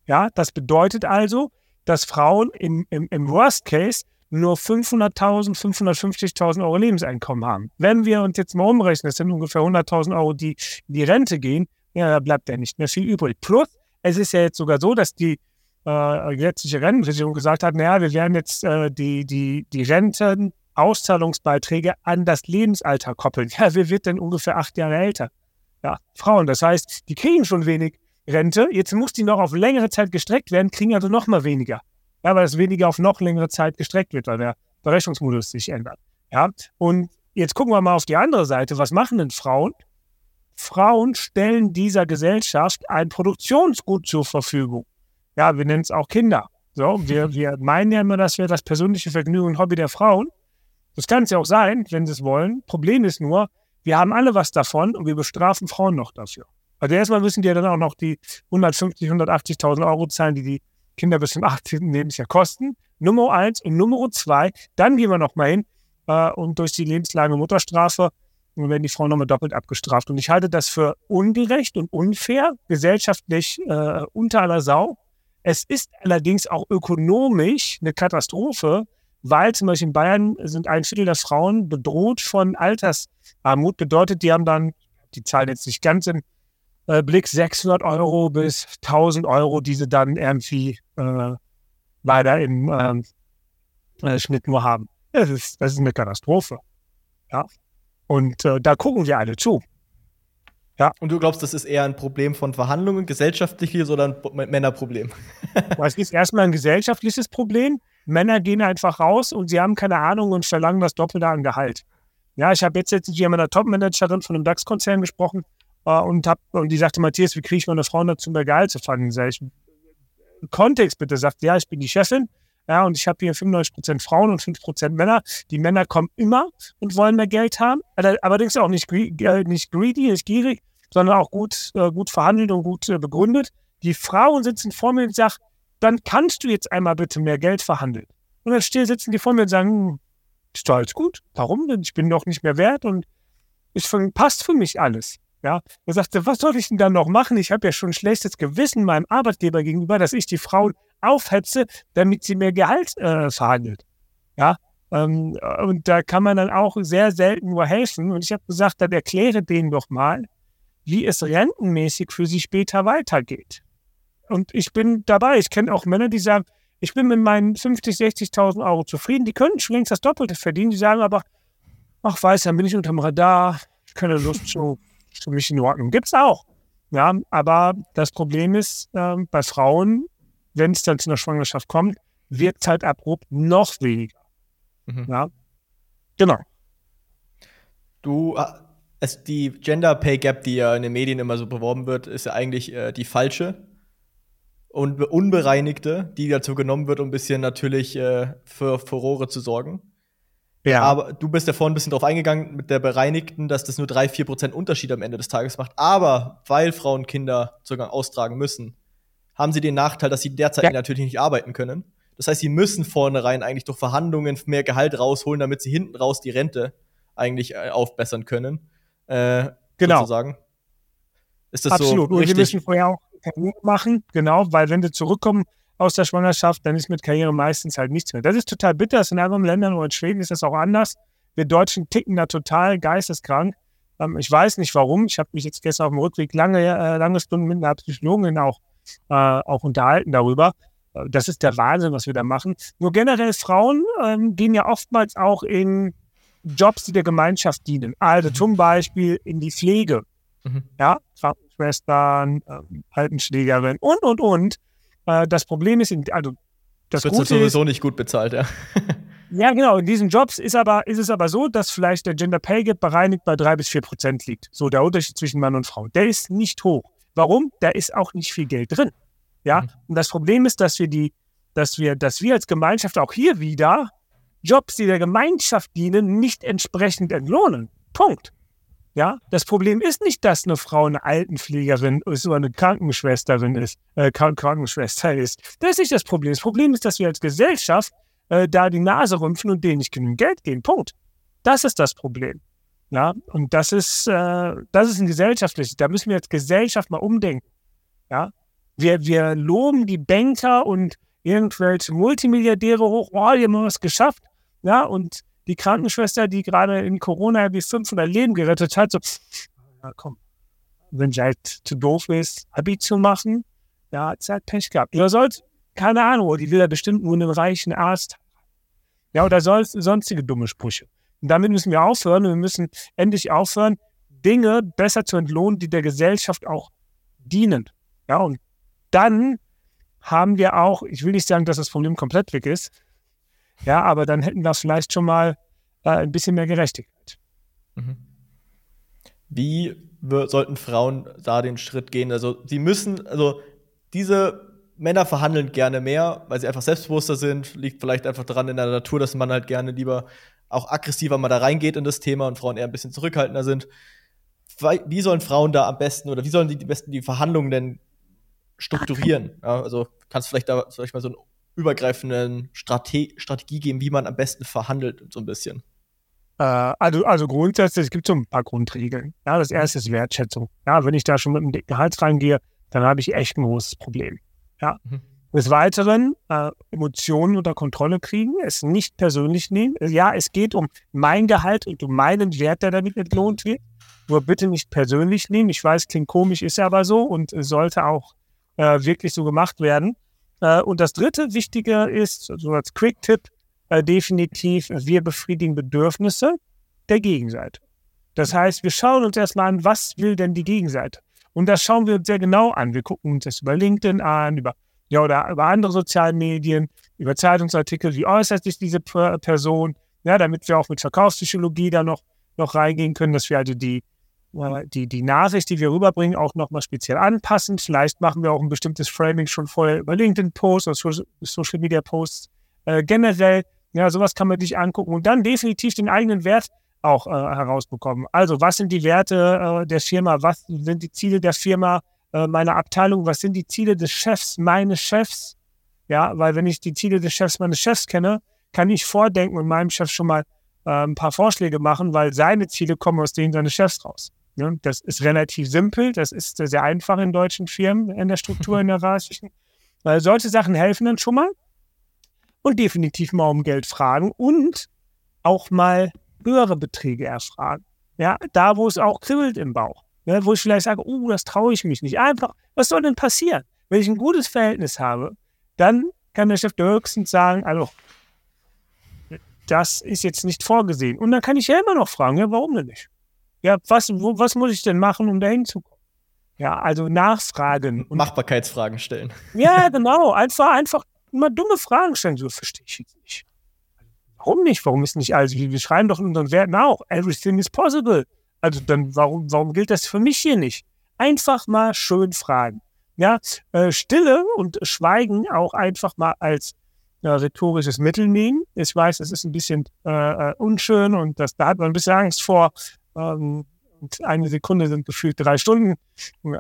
Ja, das bedeutet also, dass Frauen im, im, im Worst Case nur 500.000, 550.000 Euro Lebenseinkommen haben. Wenn wir uns jetzt mal umrechnen, das sind ungefähr 100.000 Euro, die in die Rente gehen, ja, da bleibt ja nicht mehr viel übrig. Plus, es ist ja jetzt sogar so, dass die äh, gesetzliche Rentenversicherung gesagt hat, naja, wir werden jetzt äh, die, die, die Renten Auszahlungsbeiträge an das Lebensalter koppeln. Ja, wer wird denn ungefähr acht Jahre älter? Ja, Frauen. Das heißt, die kriegen schon wenig Rente. Jetzt muss die noch auf längere Zeit gestreckt werden, kriegen also noch mal weniger. Ja, weil das weniger auf noch längere Zeit gestreckt wird, weil der Berechnungsmodus sich ändert. Ja, und jetzt gucken wir mal auf die andere Seite. Was machen denn Frauen? Frauen stellen dieser Gesellschaft ein Produktionsgut zur Verfügung. Ja, wir nennen es auch Kinder. So, wir, wir meinen ja immer, das wäre das persönliche Vergnügen und Hobby der Frauen. Das kann es ja auch sein, wenn sie es wollen. Problem ist nur, wir haben alle was davon und wir bestrafen Frauen noch dafür. Also erstmal müssen die ja dann auch noch die 150, 180.000 Euro zahlen, die die Kinder bis zum 18. Lebensjahr kosten. Nummer eins und Nummer zwei, dann gehen wir noch mal hin äh, und durch die lebenslange Mutterstrafe dann werden die Frauen nochmal doppelt abgestraft. Und ich halte das für ungerecht und unfair, gesellschaftlich äh, unter aller Sau. Es ist allerdings auch ökonomisch eine Katastrophe, weil zum Beispiel in Bayern sind ein Viertel der Frauen bedroht von Altersarmut. Bedeutet, die haben dann, die zahlen jetzt nicht ganz im äh, Blick, 600 Euro bis 1000 Euro, die sie dann irgendwie äh, leider im ähm, äh, Schnitt nur haben. Das ist, das ist eine Katastrophe. Ja. Und äh, da gucken wir alle zu. Ja. Und du glaubst, das ist eher ein Problem von Verhandlungen, gesellschaftliches oder ein Männerproblem? es ist erstmal ein gesellschaftliches Problem. Männer gehen einfach raus und sie haben keine Ahnung und verlangen das Doppelte an Gehalt. Ja, ich habe jetzt letztens hier mit einer Topmanagerin von einem DAX-Konzern gesprochen und, hab, und die sagte, Matthias, wie kriege ich meine Frau dazu, mehr Gehalt zu verlangen? Sag ich, Kontext bitte, sagt, ja, ich bin die Chefin ja, und ich habe hier 95% Frauen und 5% Männer. Die Männer kommen immer und wollen mehr Geld haben. Allerdings auch nicht, äh, nicht greedy, nicht gierig, sondern auch gut, äh, gut verhandelt und gut äh, begründet. Die Frauen sitzen vor mir und sagen, dann kannst du jetzt einmal bitte mehr Geld verhandeln. Und dann still sitzen die vor mir und sagen, hm, ist doch alles gut. Warum denn? Ich bin doch nicht mehr wert und es passt für mich alles. Ja, er sagte, was soll ich denn dann noch machen? Ich habe ja schon ein schlechtes Gewissen meinem Arbeitgeber gegenüber, dass ich die Frauen aufhetze, damit sie mehr Gehalt äh, verhandelt. Ja, ähm, und da kann man dann auch sehr selten nur helfen. Und ich habe gesagt, dann erkläre denen doch mal, wie es rentenmäßig für sie später weitergeht. Und ich bin dabei. Ich kenne auch Männer, die sagen, ich bin mit meinen 50, 60.000 Euro zufrieden. Die können schon längst das Doppelte verdienen. Die sagen aber, ach weiß, dann bin ich unterm Radar. Ich keine Lust zu für mich in Ordnung. Gibt es auch. Ja, aber das Problem ist, äh, bei Frauen, wenn es dann zu einer Schwangerschaft kommt, wirkt es halt abrupt noch weniger. Mhm. Ja, genau. Du, also die Gender Pay Gap, die ja in den Medien immer so beworben wird, ist ja eigentlich äh, die falsche und unbereinigte, die dazu genommen wird, um ein bisschen natürlich äh, für Furore zu sorgen. Ja. Aber du bist ja vorhin ein bisschen drauf eingegangen mit der Bereinigten, dass das nur 3, 4 Prozent Unterschied am Ende des Tages macht. Aber weil Frauen Kinder Zugang austragen müssen, haben sie den Nachteil, dass sie derzeit ja. natürlich nicht arbeiten können. Das heißt, sie müssen vornherein eigentlich durch Verhandlungen mehr Gehalt rausholen, damit sie hinten raus die Rente eigentlich äh, aufbessern können. Äh, genau. Sozusagen. Ist das Absolut. so richtig? Und wir müssen vorher auch machen, genau, weil wenn sie zurückkommen, aus der Schwangerschaft, dann ist mit Karriere meistens halt nichts mehr. Das ist total bitter. Das in anderen Ländern oder in Schweden ist das auch anders. Wir Deutschen ticken da total geisteskrank. Ähm, ich weiß nicht warum. Ich habe mich jetzt gestern auf dem Rückweg lange, äh, lange Stunden mit einer Psychologin auch, äh, auch unterhalten darüber. Äh, das ist der Wahnsinn, was wir da machen. Nur generell Frauen ähm, gehen ja oftmals auch in Jobs, die der Gemeinschaft dienen. Also zum Beispiel in die Pflege. Mhm. Ja, Krankenschwestern, äh, Altenschlägerin und, und, und. Äh, das Problem ist, also das wird sowieso ist, nicht gut bezahlt, ja. ja, genau. In diesen Jobs ist, aber, ist es aber so, dass vielleicht der Gender Pay Gap bereinigt bei drei bis vier Prozent liegt. So der Unterschied zwischen Mann und Frau. Der ist nicht hoch. Warum? Da ist auch nicht viel Geld drin. Ja. Mhm. Und das Problem ist, dass wir die, dass wir, dass wir als Gemeinschaft auch hier wieder Jobs, die der Gemeinschaft dienen, nicht entsprechend entlohnen. Punkt. Ja, das Problem ist nicht, dass eine Frau eine Altenpflegerin ist oder eine Krankenschwesterin ist, äh, Krankenschwester ist. Das ist nicht das Problem. Das Problem ist, dass wir als Gesellschaft äh, da die Nase rümpfen und denen nicht genügend Geld geben. Punkt. Das ist das Problem. Ja, und das ist, äh, das ist ein gesellschaftliches. Da müssen wir als Gesellschaft mal umdenken. Ja, wir, wir loben die Banker und irgendwelche Multimilliardäre hoch, oh, die haben was geschafft. Ja, und die Krankenschwester, die gerade in Corona wie 500 Leben gerettet hat, so, ja, komm, wenn sie halt zu doof ist, Abi zu machen, ja, hat halt Pech gehabt. Oder sollte, keine Ahnung, die will ja bestimmt nur einen reichen Arzt. Ja, oder sonst, sonstige dumme Sprüche. Und damit müssen wir aufhören und wir müssen endlich aufhören, Dinge besser zu entlohnen, die der Gesellschaft auch dienen. Ja, und dann haben wir auch, ich will nicht sagen, dass das Problem komplett weg ist, ja, aber dann hätten wir vielleicht schon mal äh, ein bisschen mehr Gerechtigkeit. Mhm. Wie sollten Frauen da den Schritt gehen? Also, sie müssen, also diese Männer verhandeln gerne mehr, weil sie einfach selbstbewusster sind. Liegt vielleicht einfach daran in der Natur, dass man halt gerne lieber auch aggressiver mal da reingeht in das Thema und Frauen eher ein bisschen zurückhaltender sind. Wie sollen Frauen da am besten oder wie sollen die, die besten die Verhandlungen denn strukturieren? Ja, also kannst du vielleicht da vielleicht mal so einen übergreifenden Strate Strategie geben, wie man am besten verhandelt, so ein bisschen. Äh, also, also grundsätzlich, es gibt so ein paar Grundregeln. Ja, das erste ist Wertschätzung. Ja, wenn ich da schon mit dem dicken Hals reingehe, dann habe ich echt ein großes Problem. Ja. Mhm. Des Weiteren äh, Emotionen unter Kontrolle kriegen, es nicht persönlich nehmen. Ja, es geht um mein Gehalt und um meinen Wert, der damit entlohnt wird. Nur bitte nicht persönlich nehmen. Ich weiß, klingt komisch, ist aber so und sollte auch äh, wirklich so gemacht werden. Äh, und das dritte Wichtige ist, so als Quick-Tipp, äh, definitiv, wir befriedigen Bedürfnisse der Gegenseite. Das heißt, wir schauen uns erstmal an, was will denn die Gegenseite? Und das schauen wir uns sehr genau an. Wir gucken uns das über LinkedIn an, über, ja, oder über andere sozialen Medien, über Zeitungsartikel, wie äußert sich diese Person, ja, damit wir auch mit Verkaufspsychologie da noch, noch reingehen können, dass wir also die, die, die Nachricht, die wir rüberbringen, auch nochmal speziell anpassen. Vielleicht machen wir auch ein bestimmtes Framing schon vorher über LinkedIn-Posts oder Social-Media-Posts äh, generell. Ja, sowas kann man sich angucken und dann definitiv den eigenen Wert auch äh, herausbekommen. Also, was sind die Werte äh, der Firma? Was sind die Ziele der Firma, äh, meiner Abteilung? Was sind die Ziele des Chefs, meines Chefs? Ja, weil wenn ich die Ziele des Chefs meines Chefs kenne, kann ich vordenken und meinem Chef schon mal äh, ein paar Vorschläge machen, weil seine Ziele kommen aus denen seines Chefs raus. Ja, das ist relativ simpel, das ist sehr einfach in deutschen Firmen in der Struktur, in der hierarchischen. Weil solche Sachen helfen dann schon mal und definitiv mal um Geld fragen und auch mal höhere Beträge erfragen. Ja, da, wo es auch kribbelt im Bauch. Ja, wo ich vielleicht sage, oh, das traue ich mich nicht. Einfach, was soll denn passieren? Wenn ich ein gutes Verhältnis habe, dann kann der Chef höchstens sagen, also, das ist jetzt nicht vorgesehen. Und dann kann ich ja immer noch fragen, ja, warum denn nicht? Ja, was, wo, was muss ich denn machen, um dahin zu kommen? Ja, also nachfragen. Machbarkeitsfragen stellen. Ja, genau. Einfach, einfach mal dumme Fragen stellen. So verstehe ich jetzt nicht. Warum nicht? Warum ist nicht alles? Wir schreiben doch in unseren Werten auch, everything is possible. Also dann, warum, warum gilt das für mich hier nicht? Einfach mal schön fragen. Ja, äh, Stille und Schweigen auch einfach mal als äh, rhetorisches Mittel nehmen. Ich weiß, es ist ein bisschen äh, äh, unschön und das, da hat man ein bisschen Angst vor. Ähm, und eine Sekunde sind gefühlt drei Stunden.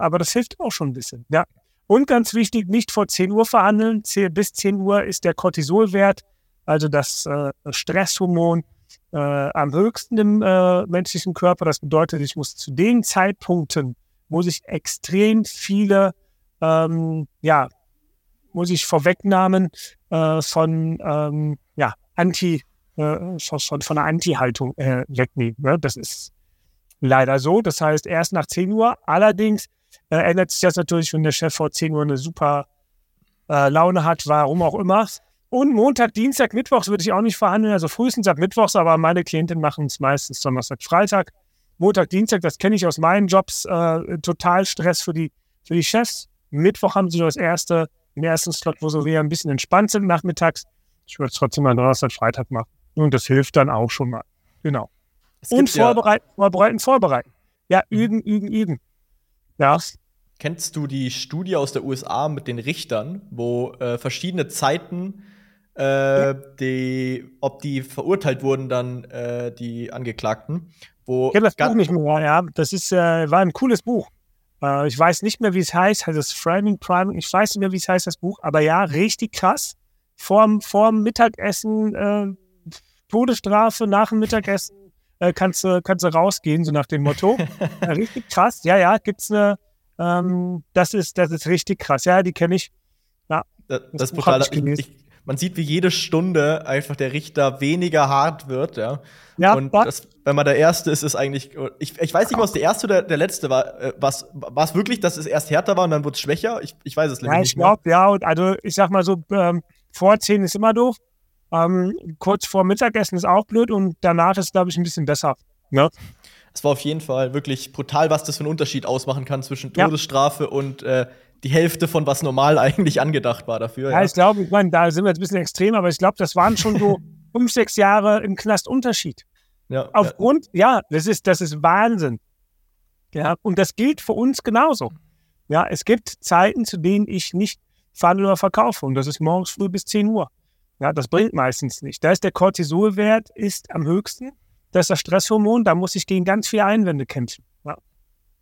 Aber das hilft auch schon ein bisschen. Ja. Und ganz wichtig, nicht vor 10 Uhr verhandeln. Bis 10 Uhr ist der Cortisolwert also das äh, Stresshormon äh, am höchsten im äh, menschlichen Körper. Das bedeutet, ich muss zu den Zeitpunkten, muss ich extrem viele, ähm, ja, muss ich Vorwegnahmen von, ähm, ja, Anti, von, von einer Anti-Haltung wegnehmen. Ne? Das ist leider so. Das heißt, erst nach 10 Uhr. Allerdings äh, ändert sich das natürlich, wenn der Chef vor 10 Uhr eine super äh, Laune hat, warum auch immer. Und Montag, Dienstag, Mittwochs würde ich auch nicht verhandeln, also frühestens ab Mittwochs, aber meine Klienten machen es meistens Donnerstag, Freitag. Montag, Dienstag, das kenne ich aus meinen Jobs, äh, total Stress für die, für die Chefs. Mittwoch haben sie das erste, den ersten Slot, wo sie wieder ein bisschen entspannt sind nachmittags. Ich würde es trotzdem mal Donnerstag, Freitag machen. Und das hilft dann auch schon mal. Genau. Und vorbereiten, ja vorbereiten, vorbereiten. Ja, üben, üben, üben. Ja. Kennst du die Studie aus der USA mit den Richtern, wo äh, verschiedene Zeiten äh, die, ob die verurteilt wurden, dann äh, die Angeklagten. Wo ich kenne das Buch nicht mehr, ja. Das ist, äh, war ein cooles Buch. Äh, ich weiß nicht mehr, wie es heißt. Heißt es Framing Priming? Ich weiß nicht mehr, wie es heißt, das Buch. Aber ja, richtig krass. Vorm, vorm Mittagessen äh, Todesstrafe, nach dem Mittagessen äh, kannst, du, kannst du rausgehen, so nach dem Motto. richtig krass. Ja, ja, gibt's eine. Ähm, das, ist, das ist richtig krass. Ja, die kenne ich. Ja, das, das, das brutal. Ich, ich, man sieht, wie jede Stunde einfach der Richter weniger hart wird, ja. Ja, und das, wenn man der Erste ist, ist eigentlich. Ich, ich weiß nicht, was der Erste oder der Letzte war. Äh, was war es wirklich, dass es erst härter war und dann wurde es schwächer? Ich, ich weiß es ja, nicht. Ich glaube, ja, und also ich sag mal so, ähm, vor 10 ist immer doof. Ähm, kurz vor Mittagessen ist auch blöd und danach ist, glaube ich, ein bisschen besser. Ne? Es war auf jeden Fall wirklich brutal, was das für einen Unterschied ausmachen kann zwischen Todesstrafe ja. und äh, die Hälfte von was normal eigentlich angedacht war dafür. Ja, ja. ich glaube, ich meine, da sind wir jetzt ein bisschen extrem, aber ich glaube, das waren schon so fünf, sechs Jahre im Knast Unterschied. Ja, Aufgrund, ja. ja, das ist, das ist Wahnsinn. Ja, und das gilt für uns genauso. Ja, es gibt Zeiten, zu denen ich nicht verhandle oder verkaufe. Und das ist morgens früh bis 10 Uhr. Ja, das bringt meistens nicht. Da ist der Cortisolwert ist am höchsten. Das ist das Stresshormon. Da muss ich gegen ganz viele Einwände kämpfen. Ja.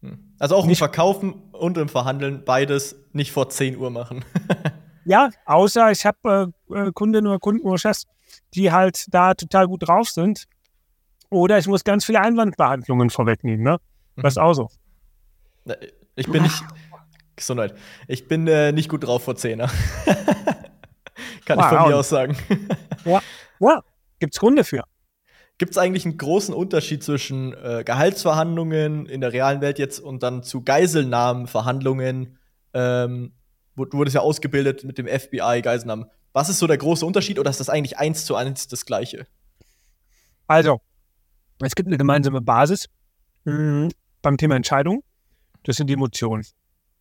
Hm. Also auch im Verkaufen und im Verhandeln beides nicht vor 10 Uhr machen. ja, außer ich habe äh, äh, Kundinnen oder Kunden oder Chefs, die halt da total gut drauf sind. Oder ich muss ganz viele Einwandbehandlungen vorwegnehmen. Ne? Das ist mhm. auch so. Ich bin nicht. Gesundheit. Ich bin äh, nicht gut drauf vor Zehner. Kann wow. ich von mir aus sagen. ja. ja. Gibt es Gründe für? Gibt es eigentlich einen großen Unterschied zwischen äh, Gehaltsverhandlungen in der realen Welt jetzt und dann zu Geiselnahmenverhandlungen? Ähm, du wurdest ja ausgebildet mit dem FBI Geiselnahmen. Was ist so der große Unterschied oder ist das eigentlich eins zu eins das Gleiche? Also, es gibt eine gemeinsame Basis mh, beim Thema Entscheidung. Das sind die Emotionen.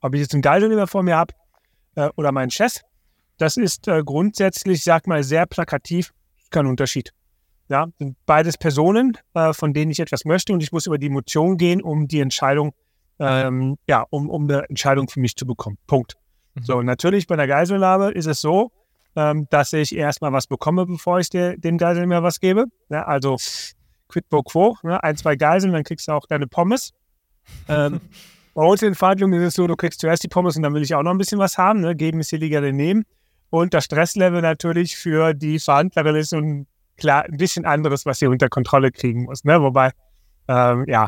Ob ich jetzt einen Geiselnehmer vor mir habe äh, oder meinen Chef, das ist äh, grundsätzlich, sag mal, sehr plakativ, kein Unterschied. Ja, sind beides Personen, äh, von denen ich etwas möchte und ich muss über die Emotionen gehen, um die Entscheidung, ähm, ja, um, um eine Entscheidung für mich zu bekommen. Punkt. Mhm. So, natürlich bei der Geiselnahme ist es so, ähm, dass ich erstmal was bekomme, bevor ich der, dem Geiselnehmer was gebe. Ja, also quid pro quo, ne? ein, zwei Geiseln, dann kriegst du auch deine Pommes. Ähm, bei uns in Verhandlungen ist es so, du kriegst zuerst die Pommes und dann will ich auch noch ein bisschen was haben. Ne? Geben ist billiger denn nehmen. Und das Stresslevel natürlich für die Verhandlerin ist ein, klar, ein bisschen anderes, was sie unter Kontrolle kriegen muss. Ne? Wobei, ähm, ja,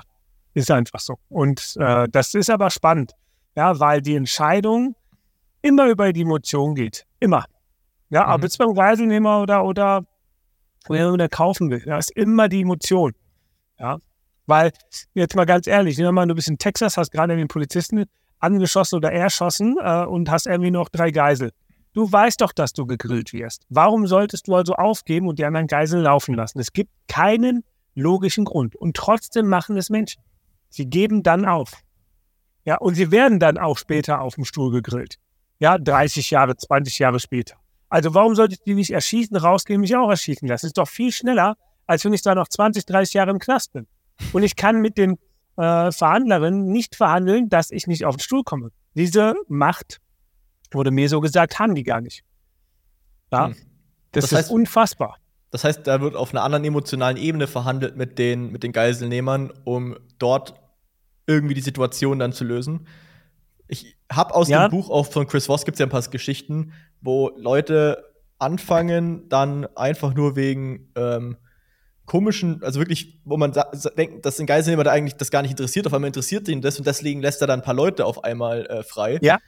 ist einfach so. Und äh, das ist aber spannend, ja, weil die Entscheidung immer über die Emotion geht. Immer. Ja, mhm. ob jetzt beim Geiselnehmer oder, oder wer oder kaufen will. Da ist immer die Emotion. Ja, weil, jetzt mal ganz ehrlich, nehmen wir mal, du bist in Texas, hast gerade den Polizisten angeschossen oder erschossen äh, und hast irgendwie noch drei Geisel. Du weißt doch, dass du gegrillt wirst. Warum solltest du also aufgeben und die anderen Geisel laufen lassen? Es gibt keinen logischen Grund. Und trotzdem machen es Menschen. Sie geben dann auf. Ja, und sie werden dann auch später auf dem Stuhl gegrillt. Ja, 30 Jahre, 20 Jahre später. Also warum sollte ich die erschießen, rausgehen, mich auch erschießen lassen? Ist doch viel schneller, als wenn ich da noch 20, 30 Jahre im Knast bin. Und ich kann mit den äh, Verhandlerinnen nicht verhandeln, dass ich nicht auf den Stuhl komme. Diese Macht, wurde mir so gesagt, haben die gar nicht. Ja, hm. das, das heißt, ist unfassbar. Das heißt, da wird auf einer anderen emotionalen Ebene verhandelt mit den, mit den Geiselnehmern, um dort irgendwie die Situation dann zu lösen. Ich habe aus ja. dem Buch auch von Chris Voss gibt es ja ein paar Geschichten, wo Leute anfangen, dann einfach nur wegen ähm, komischen, also wirklich, wo man denkt, dass ein Geiselnehmer da eigentlich das gar nicht interessiert, auf einmal interessiert ihn das und deswegen lässt er dann ein paar Leute auf einmal äh, frei. Ja.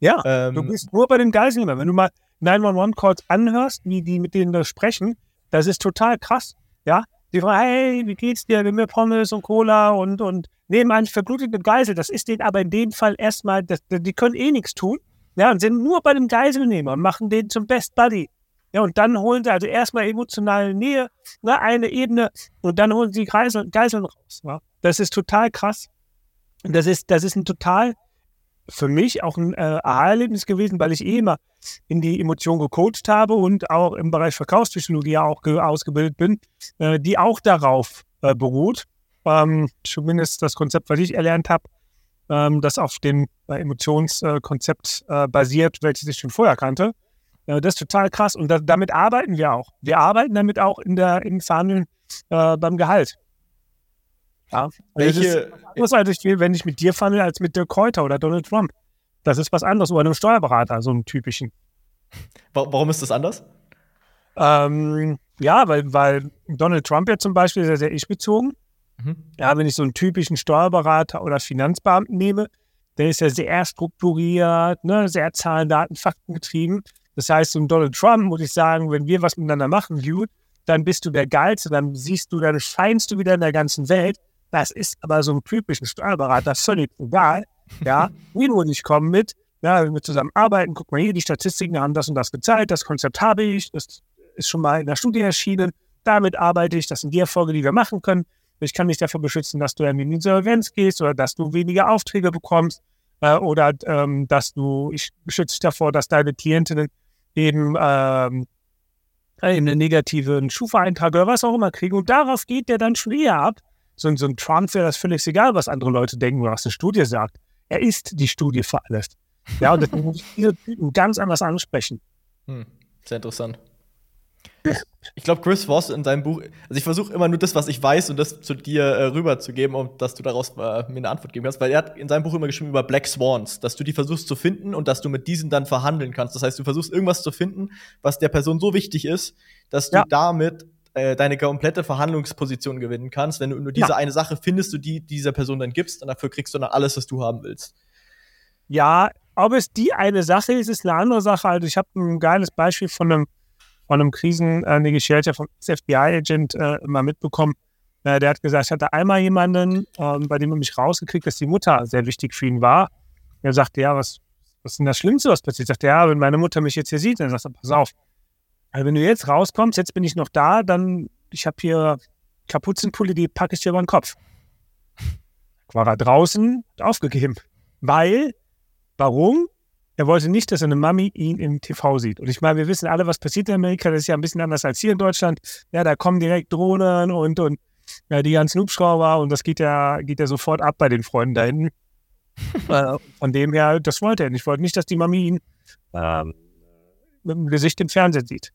Ja. Ähm, du bist nur bei den Geiselnehmern. Wenn du mal 911-Calls anhörst, wie die mit denen da sprechen, das ist total krass. Ja. Die fragen, hey, wie geht's dir? Nimm mir Pommes und Cola und, und nehmen einen verbluteten Geisel. Das ist denen aber in dem Fall erstmal, das, die können eh nichts tun. Ja, und sind nur bei dem Geiselnehmer und machen den zum Best Buddy. Ja, und dann holen sie also erstmal emotionale Nähe, ne, eine Ebene, und dann holen sie Geisel, Geiseln raus. Ja. Das ist total krass. Das ist, das ist ein total, für mich auch ein äh, Aha-Erlebnis gewesen, weil ich eh immer in die Emotion gecoacht habe und auch im Bereich Verkaufspsychologie auch ausgebildet bin, äh, die auch darauf äh, beruht. Ähm, zumindest das Konzept, was ich erlernt habe, ähm, das auf dem äh, Emotionskonzept äh, basiert, welches ich schon vorher kannte. Ja, das ist total krass. Und da, damit arbeiten wir auch. Wir arbeiten damit auch in der, im Verhandeln äh, beim Gehalt. Ja. Welche, das ist anderes, wenn ich mit dir verhandle, als mit Dirk Kräuter oder Donald Trump. Das ist was anderes. Oder einem Steuerberater, so einem typischen. Warum ist das anders? Ähm, ja, weil, weil Donald Trump ja zum Beispiel sehr, sehr ich-bezogen. Mhm. Ja, wenn ich so einen typischen Steuerberater oder Finanzbeamten nehme, der ist ja sehr strukturiert, ne, sehr Zahlen, Daten, Fakten getrieben. Das heißt, so ein Donald Trump, muss ich sagen, wenn wir was miteinander machen, Dude, dann bist du der Geilste, dann siehst du, dann scheinst du wieder in der ganzen Welt. Das ist aber so einem typischen Steuerberater völlig egal. Ja, wie nur nicht kommen mit, ja, wenn wir zusammen arbeiten, guck mal hier, die Statistiken haben das und das gezeigt, das Konzept habe ich, das ist schon mal in der Studie erschienen, damit arbeite ich, das sind die Erfolge, die wir machen können. Ich kann dich dafür beschützen, dass du in die Insolvenz gehst oder dass du weniger Aufträge bekommst äh, oder ähm, dass du, ich beschütze dich davor, dass deine Klientinnen eben ähm, einen negativen Schufa-Eintrag oder was auch immer kriegen. Und darauf geht der dann schon eher ab. So, so ein Trump wäre das völlig egal, was andere Leute denken oder was eine Studie sagt. Er ist die Studie für alles. Ja, und das muss ich diese Typen ganz anders ansprechen. Hm, sehr interessant. Ich glaube, Chris Voss in seinem Buch, also ich versuche immer nur das, was ich weiß und das zu dir äh, rüberzugeben, um dass du daraus äh, mir eine Antwort geben kannst, weil er hat in seinem Buch immer geschrieben über Black Swans, dass du die versuchst zu finden und dass du mit diesen dann verhandeln kannst. Das heißt, du versuchst irgendwas zu finden, was der Person so wichtig ist, dass du ja. damit äh, deine komplette Verhandlungsposition gewinnen kannst. Wenn du nur diese ja. eine Sache findest, du die dieser Person dann gibst und dafür kriegst du dann alles, was du haben willst. Ja, ob es die eine Sache ist, ist eine andere Sache. Also ich habe ein geiles Beispiel von einem von einem Krisennegotiator, äh, vom FBI-Agent äh, mal mitbekommen. Äh, der hat gesagt, ich hatte einmal jemanden, äh, bei dem er mich rausgekriegt, dass die Mutter sehr wichtig für ihn war. Er sagte, ja, was, was ist denn das Schlimmste, was passiert? Sagt ja, wenn meine Mutter mich jetzt hier sieht, dann sagt er, pass auf. Also wenn du jetzt rauskommst, jetzt bin ich noch da, dann, ich habe hier Kapuzenpulli, die packe ich dir über den Kopf. War er draußen aufgegeben. Weil, warum? Er wollte nicht, dass seine Mami ihn im TV sieht. Und ich meine, wir wissen alle, was passiert in Amerika. Das ist ja ein bisschen anders als hier in Deutschland. Ja, da kommen direkt Drohnen und, und ja, die ganzen Hubschrauber und das geht ja, geht ja sofort ab bei den Freunden da hinten. äh, von dem her, das wollte er nicht. Ich wollte nicht, dass die Mami ihn äh, mit dem Gesicht im Fernsehen sieht.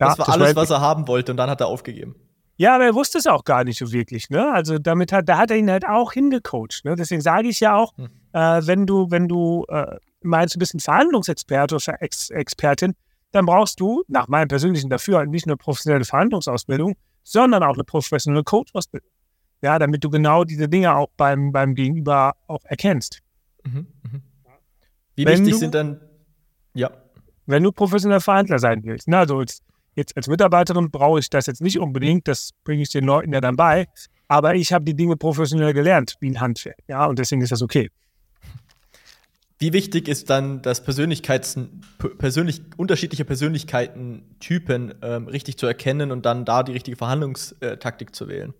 Ja, das war das alles, war was er haben wollte und dann hat er aufgegeben. Ja, aber er wusste es auch gar nicht so wirklich. Ne? Also damit hat, da hat er ihn halt auch hingecoacht. Ne? Deswegen sage ich ja auch, hm. äh, wenn du, wenn du äh, meinst, du bist ein Verhandlungsexperte oder Ex Expertin, dann brauchst du, nach meinem persönlichen Dafürhalten, nicht nur professionelle Verhandlungsausbildung, sondern auch eine professionelle Coach-Ausbildung. Ja, damit du genau diese Dinge auch beim, beim Gegenüber auch erkennst. Mhm, mh. Wie wenn wichtig du, sind dann, ja. Wenn du professioneller Verhandler sein willst, na, also jetzt, jetzt als Mitarbeiterin brauche ich das jetzt nicht unbedingt, das bringe ich den Leuten ja dann bei, aber ich habe die Dinge professionell gelernt, wie ein Handwerk, ja, und deswegen ist das okay. Wie wichtig ist dann, dass Persönlichkeits persönlich, unterschiedliche Persönlichkeiten-Typen ähm, richtig zu erkennen und dann da die richtige Verhandlungstaktik zu wählen?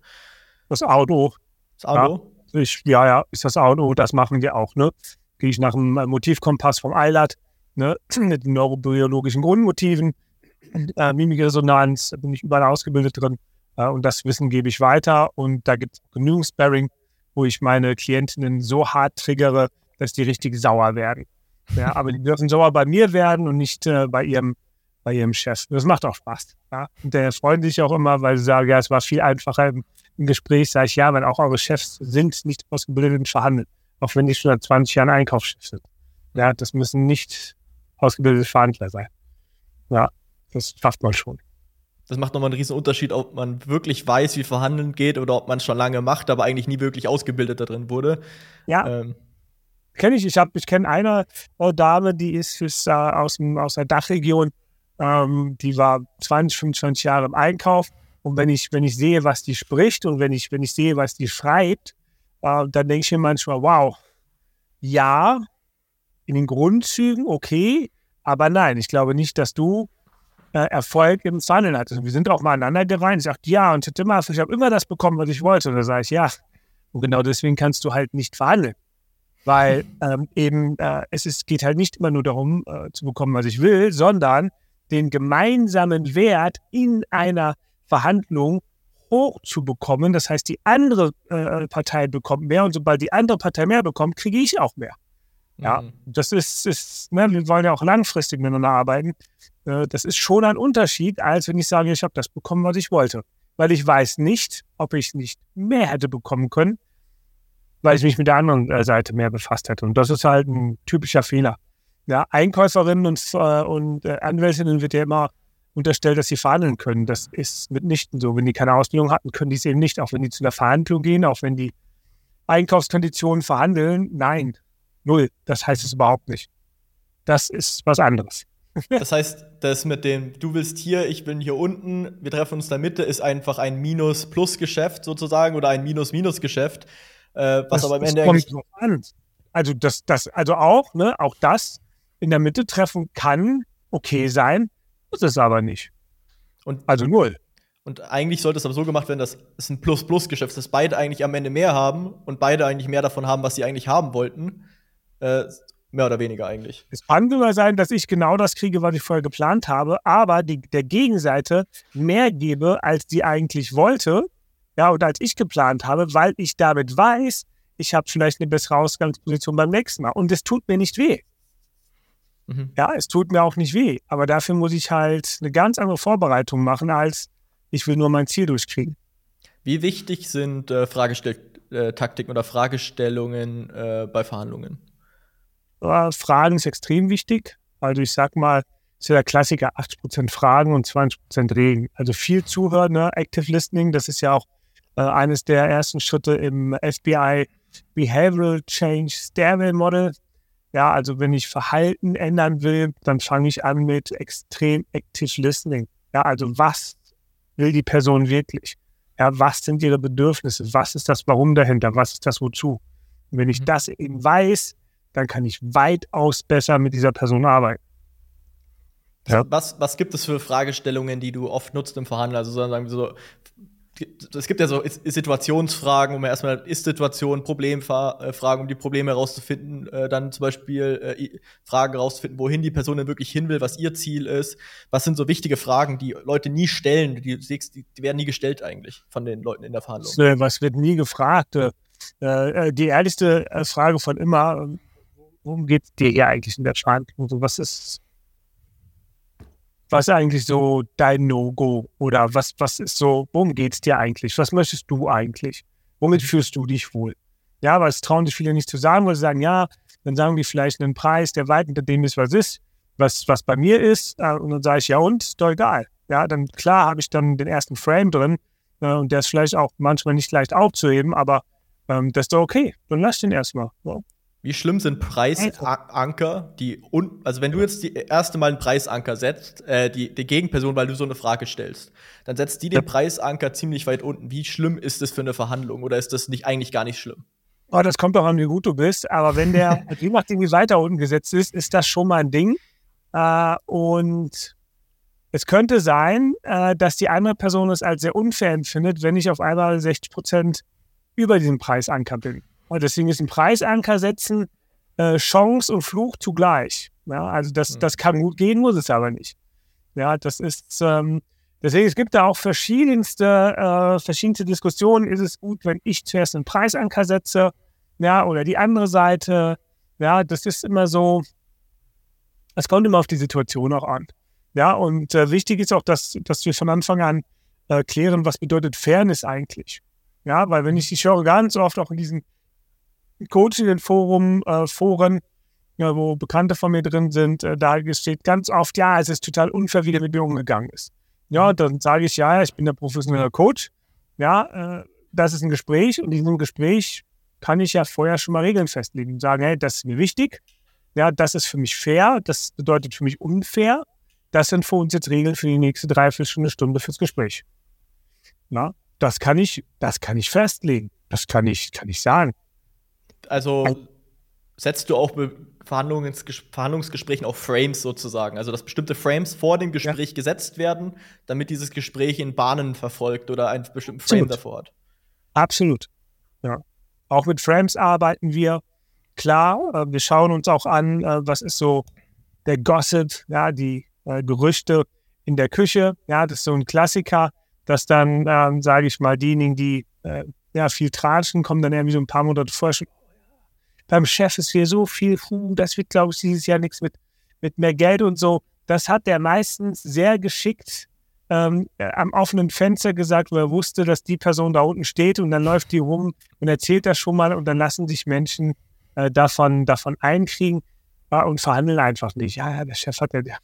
Das Auto. Das Auto? Ja, ich, ja, ja, ist das Auto, das machen wir auch, ne? Gehe ich nach dem Motivkompass vom Eilat, ne? Mit neurobiologischen Grundmotiven, äh, Mimikresonanz, bin ich überall ausgebildet drin. Äh, und das Wissen gebe ich weiter. Und da gibt es genügend Sparring, wo ich meine Klientinnen so hart triggere, dass die richtig sauer werden. Ja, aber die dürfen sauer bei mir werden und nicht äh, bei ihrem bei ihrem Chef. Das macht auch Spaß. Ja? Und der freut sich auch immer, weil sie sagen, ja, es war viel einfacher im, im Gespräch. Sage ich, ja, weil auch eure Chefs sind nicht ausgebildet und verhandeln. Auch wenn die schon seit 20 Jahren Einkaufschef sind. Ja, das müssen nicht ausgebildete Verhandler sein. Ja, das schafft man schon. Das macht nochmal einen riesen Unterschied, ob man wirklich weiß, wie Verhandeln geht oder ob man es schon lange macht, aber eigentlich nie wirklich ausgebildet da drin wurde. Ja. Ähm, kenne ich. Ich, ich kenne eine oh, Dame, die ist fürs, äh, aus, dem, aus der Dachregion, ähm, die war 20, 25 Jahre im Einkauf. Und wenn ich, wenn ich sehe, was die spricht und wenn ich, wenn ich sehe, was die schreibt, äh, dann denke ich mir manchmal, wow, ja, in den Grundzügen okay, aber nein, ich glaube nicht, dass du äh, Erfolg im Verhandeln hattest. Wir sind auch mal aneinander gereint. Ich sagte, ja, und ich habe immer das bekommen, was ich wollte. Und da sage ich, ja. Und genau deswegen kannst du halt nicht verhandeln weil ähm, eben äh, es ist, geht halt nicht immer nur darum, äh, zu bekommen, was ich will, sondern den gemeinsamen Wert in einer Verhandlung hochzubekommen. Das heißt, die andere äh, Partei bekommt mehr und sobald die andere Partei mehr bekommt, kriege ich auch mehr. Ja, mhm. das ist, ist ne, wir wollen ja auch langfristig miteinander arbeiten. Äh, das ist schon ein Unterschied, als wenn ich sage, ich habe das bekommen, was ich wollte. Weil ich weiß nicht, ob ich nicht mehr hätte bekommen können, weil ich mich mit der anderen äh, Seite mehr befasst hätte. Und das ist halt ein typischer Fehler. Ja, Einkäuferinnen und, äh, und äh, Anwältinnen wird ja immer unterstellt, dass sie verhandeln können. Das ist mitnichten so. Wenn die keine Ausbildung hatten, können die es eben nicht. Auch wenn die zu einer Verhandlung gehen, auch wenn die Einkaufskonditionen verhandeln. Nein, null. Das heißt es überhaupt nicht. Das ist was anderes. Das heißt, das mit dem, du willst hier, ich bin hier unten, wir treffen uns in der Mitte, ist einfach ein Minus-Plus-Geschäft sozusagen oder ein Minus-Minus-Geschäft. Äh, was das, aber am Ende eigentlich. An. Also, das, das, also auch, ne, auch das in der Mitte treffen kann okay sein, muss es aber nicht. Und, also null. Und eigentlich sollte es aber so gemacht werden, dass es ein Plus-Plus-Geschäft ist, dass beide eigentlich am Ende mehr haben und beide eigentlich mehr davon haben, was sie eigentlich haben wollten. Äh, mehr oder weniger eigentlich. Es kann sogar sein, dass ich genau das kriege, was ich vorher geplant habe, aber die, der Gegenseite mehr gebe, als die eigentlich wollte, ja, und als ich geplant habe, weil ich damit weiß, ich habe vielleicht eine bessere Ausgangsposition beim nächsten Mal. Und es tut mir nicht weh. Mhm. Ja, es tut mir auch nicht weh. Aber dafür muss ich halt eine ganz andere Vorbereitung machen, als ich will nur mein Ziel durchkriegen. Wie wichtig sind äh, Fragetaktiken äh, oder Fragestellungen äh, bei Verhandlungen? Ja, Fragen ist extrem wichtig. Also ich sag mal, ist ja der Klassiker 80% Fragen und 20% Reden. Also viel zuhören, ne? Active Listening, das ist ja auch äh, eines der ersten Schritte im FBI Behavioral Change Stairway Model. Ja, also wenn ich Verhalten ändern will, dann fange ich an mit extrem Active Listening. Ja, also was will die Person wirklich? Ja, was sind ihre Bedürfnisse? Was ist das Warum dahinter? Was ist das Wozu? Und wenn ich mhm. das eben weiß, dann kann ich weitaus besser mit dieser Person arbeiten. Ja. Was, was gibt es für Fragestellungen, die du oft nutzt im Verhandeln? Also sagen wir so, es gibt ja so Situationsfragen, man erstmal Ist-Situation, Problemfragen, um die Probleme herauszufinden, äh, dann zum Beispiel äh, Fragen herauszufinden, wohin die Person denn wirklich hin will, was ihr Ziel ist. Was sind so wichtige Fragen, die Leute nie stellen, die, die, werden nie gestellt eigentlich von den Leuten in der Verhandlung. Was wird nie gefragt? Äh, äh die ehrlichste äh, Frage von immer, worum geht es dir hier eigentlich in der Verhandlung? Was ist was ist eigentlich so dein No-Go? Oder was, was ist so, worum geht es dir eigentlich? Was möchtest du eigentlich? Womit mhm. fühlst du dich wohl? Ja, weil es trauen sich viele nicht zu sagen, weil sie sagen, ja, dann sagen die vielleicht einen Preis, der weit unter dem ist, was ist, was, was bei mir ist. Äh, und dann sage ich, ja und, ist doch egal. Ja, dann klar habe ich dann den ersten Frame drin äh, und der ist vielleicht auch manchmal nicht leicht aufzuheben, aber ähm, das ist doch okay. Dann lass den erstmal. Ja. Wie schlimm sind Preisanker, die un also wenn du jetzt die erste Mal einen Preisanker setzt, äh, die, die Gegenperson, weil du so eine Frage stellst, dann setzt die den Preisanker ziemlich weit unten. Wie schlimm ist das für eine Verhandlung oder ist das nicht eigentlich gar nicht schlimm? Oh, das kommt doch an, wie gut du bist. Aber wenn der, je nachdem, wie weiter unten gesetzt ist, ist das schon mal ein Ding. Äh, und es könnte sein, äh, dass die andere Person es als sehr unfair empfindet, wenn ich auf einmal 60 Prozent über diesem Preisanker bin. Und deswegen ist ein Preisanker setzen äh, Chance und Fluch zugleich. Ja, also das, hm. das kann gut gehen, muss es aber nicht. Ja, das ist, ähm, deswegen, es gibt da auch verschiedenste, äh, verschiedenste Diskussionen. Ist es gut, wenn ich zuerst einen Preisanker setze, ja, oder die andere Seite? Ja, das ist immer so, es kommt immer auf die Situation auch an. Ja, und äh, wichtig ist auch, dass, dass wir von Anfang an äh, klären, was bedeutet Fairness eigentlich. Ja, weil wenn ich, ich höre ganz oft auch in diesen Coaching-Forum, äh, Foren, ja, wo Bekannte von mir drin sind, äh, da steht ganz oft, ja, es ist total unfair, wie der mit mir umgegangen ist. Ja, dann sage ich, ja, ich bin der professionelle Coach. Ja, äh, das ist ein Gespräch und in diesem Gespräch kann ich ja vorher schon mal Regeln festlegen und sagen, hey, das ist mir wichtig. Ja, das ist für mich fair, das bedeutet für mich unfair. Das sind für uns jetzt Regeln für die nächste Dreiviertelstunde, Stunde fürs Gespräch. Na, das kann ich, das kann ich festlegen. Das kann ich, kann ich sagen. Also setzt du auch bei Verhandlungs Verhandlungsgesprächen auch Frames sozusagen, also dass bestimmte Frames vor dem Gespräch ja. gesetzt werden, damit dieses Gespräch in Bahnen verfolgt oder einen bestimmten Frame Absolut. davor hat. Absolut. Ja. Auch mit Frames arbeiten wir. Klar, äh, wir schauen uns auch an, äh, was ist so der Gossip, ja, die äh, Gerüchte in der Küche. Ja, das ist so ein Klassiker, dass dann, ähm, sage ich mal, diejenigen, die äh, ja, viel tratschen, kommen dann irgendwie so ein paar Monate vorher schon, beim Chef ist hier so viel, puh, das wird, glaube ich, dieses Jahr nichts mit, mit mehr Geld und so. Das hat er meistens sehr geschickt ähm, äh, am offenen Fenster gesagt, weil er wusste, dass die Person da unten steht und dann läuft die rum und erzählt das schon mal und dann lassen sich Menschen äh, davon, davon einkriegen äh, und verhandeln einfach nicht. Ja, ja, der Chef hat ja,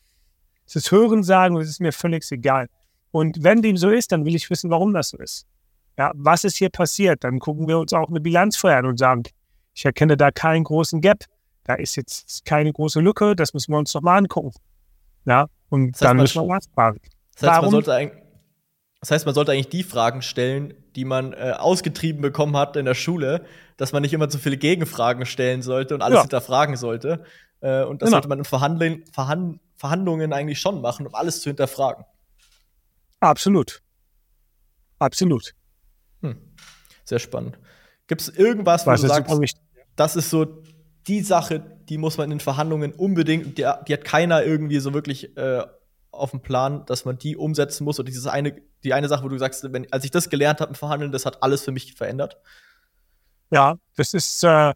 es ist Hören sagen und es ist mir völlig egal. Und wenn dem so ist, dann will ich wissen, warum das so ist. Ja, was ist hier passiert? Dann gucken wir uns auch eine Bilanz vorher an und sagen, ich erkenne da keinen großen Gap. Da ist jetzt keine große Lücke. Das müssen wir uns doch mal angucken. Ja, und das heißt, dann müssen wir was fragen. Das heißt, man sollte das heißt, man sollte eigentlich die Fragen stellen, die man äh, ausgetrieben bekommen hat in der Schule, dass man nicht immer zu viele Gegenfragen stellen sollte und alles ja. hinterfragen sollte. Äh, und das genau. sollte man in Verhandlungen, Verhand Verhandlungen eigentlich schon machen, um alles zu hinterfragen. Absolut. Absolut. Hm. Sehr spannend. Gibt es irgendwas, wo Was du sagst? Das ist so die Sache, die muss man in Verhandlungen unbedingt, die, die hat keiner irgendwie so wirklich äh, auf dem Plan, dass man die umsetzen muss. Und dieses eine, die eine Sache, wo du sagst, wenn, als ich das gelernt habe im Verhandeln, das hat alles für mich verändert. Ja, das ist, äh,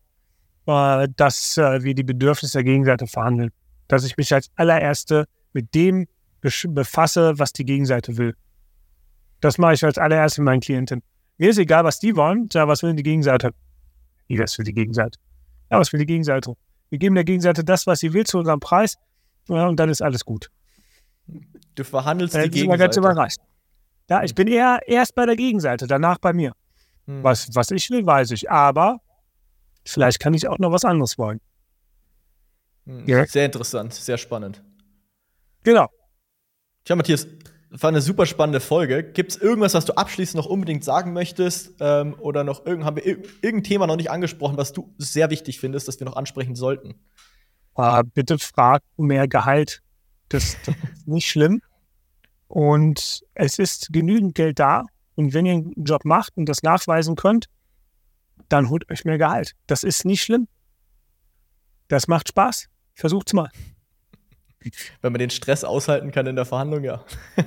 äh, dass äh, wir die Bedürfnisse der Gegenseite verhandeln. Dass ich mich als allererste mit dem befasse, was die Gegenseite will. Das mache ich als allererste mit meinen Klienten. Mir ist egal, was die wollen, was will die Gegenseite? Wie, was will die Gegenseite? Ja, was will die Gegenseite? Wir geben der Gegenseite das, was sie will, zu unserem Preis, ja, und dann ist alles gut. Du verhandelst Äh, die immer ganz Gegenseite. überrascht. Ja, ich bin eher erst bei der Gegenseite, danach bei mir. Hm. Was, was ich will, weiß ich. Aber vielleicht kann ich auch noch was anderes wollen. Hm. Ja. Sehr interessant, sehr spannend. Genau. Tja, Matthias, war eine super spannende Folge. Gibt es irgendwas, was du abschließend noch unbedingt sagen möchtest? Ähm, oder noch irgend, haben wir ir irgendein Thema noch nicht angesprochen, was du sehr wichtig findest, das wir noch ansprechen sollten? Äh, bitte frag um mehr Gehalt. Das, das ist nicht schlimm. Und es ist genügend Geld da. Und wenn ihr einen Job macht und das nachweisen könnt, dann holt euch mehr Gehalt. Das ist nicht schlimm. Das macht Spaß. Versucht's mal. Wenn man den Stress aushalten kann in der Verhandlung, ja.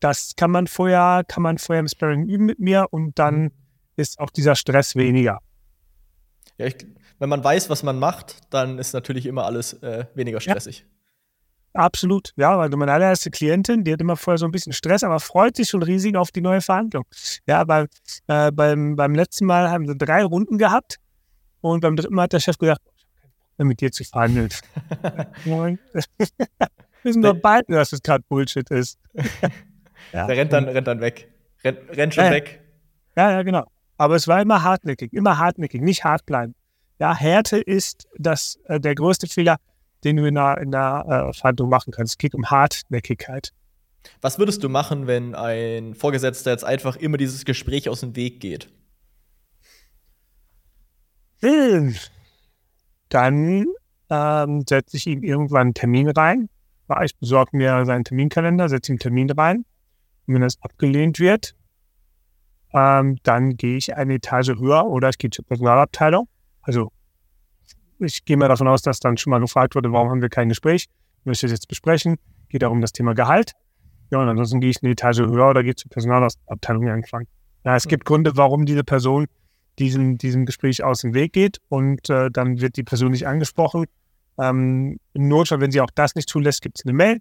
Das kann man vorher, kann man vorher im Sparring üben mit mir und dann ist auch dieser Stress weniger. ja ich, wenn man weiß, was man macht, dann ist natürlich immer alles äh, weniger Ja. stressig. Absolut, ja, weil meine allererste Klientin, die hat immer vorher so ein bisschen Stress, aber freut sich schon riesig auf die neue Verhandlung. Ja, bei, äh, beim, beim letzten Mal haben sie drei Runden gehabt und beim dritten Mal hat der Chef gesagt, mit dir zu verhandeln. Moin. Wissen wir beide, dass es gerade Bullshit ist. ja. Der rennt dann, rennt dann weg. Rennt, rennt schon Ja, weg. ja, ja, genau. Aber es war immer hartnäckig, immer hartnäckig, nicht hart bleiben. Ja, Härte ist das, äh, der größte Fehler, den du in einer, in einer äh, Verhandlung machen kannst. Es geht um Hartnäckigkeit. Was würdest du machen, wenn ein Vorgesetzter jetzt einfach immer dieses Gespräch aus dem Weg geht? Hm. Dann ähm, setze ich ihm irgendwann einen Termin rein. Ich besorge mir seinen Terminkalender, setze ihm einen Termin rein. Und wenn das abgelehnt wird, ähm, dann gehe ich eine Etage höher oder ich gehe zur Personalabteilung. Also ich gehe mal davon aus, dass dann schon mal gefragt wurde, warum haben wir kein Gespräch? Ich möchte das jetzt besprechen. Geht auch um das Thema Gehalt. Ja, und ansonsten gehe ich eine Etage höher oder gehe zur Personalabteilung anfangen. Ja, es gibt Gründe, warum diese Person diesem, diesem Gespräch aus dem Weg geht und äh, dann wird die Person nicht angesprochen. Ähm, Im Notfall, wenn sie auch das nicht zulässt, gibt es eine Mail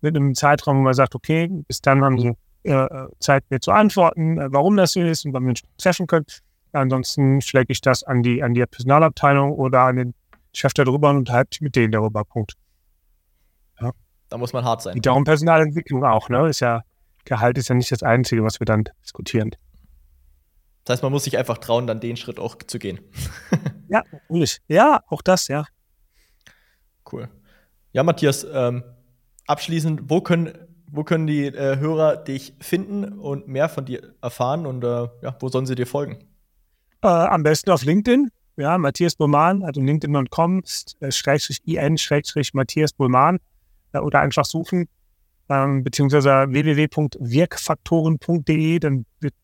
mit einem Zeitraum, wo man sagt, okay, bis dann haben sie äh, Zeit, mir zu antworten, äh, warum das so ist und wann wir uns treffen können. Ansonsten schläge ich das an die, an die Personalabteilung oder an den Chef darüber und unterhalte mit denen darüber. Punkt. Da muss man hart sein. Geht darum Personalentwicklung auch, ne? Ist ja, Gehalt ist ja nicht das Einzige, was wir dann diskutieren. Das heißt, man muss sich einfach trauen, dann den Schritt auch zu gehen. Ja, natürlich. Ja, auch das, ja. Cool. Ja, Matthias, ähm, abschließend, wo können, wo können die äh, Hörer dich finden und mehr von dir erfahren und äh, ja, wo sollen sie dir folgen? Äh, am besten auf LinkedIn. Ja, Matthias Bohlmann, also linkedin.com, äh, Schrägstrich IN, Schrägstrich Matthias Bohlmann äh, oder einfach suchen, ähm, beziehungsweise www.wirkfaktoren.de, dann wird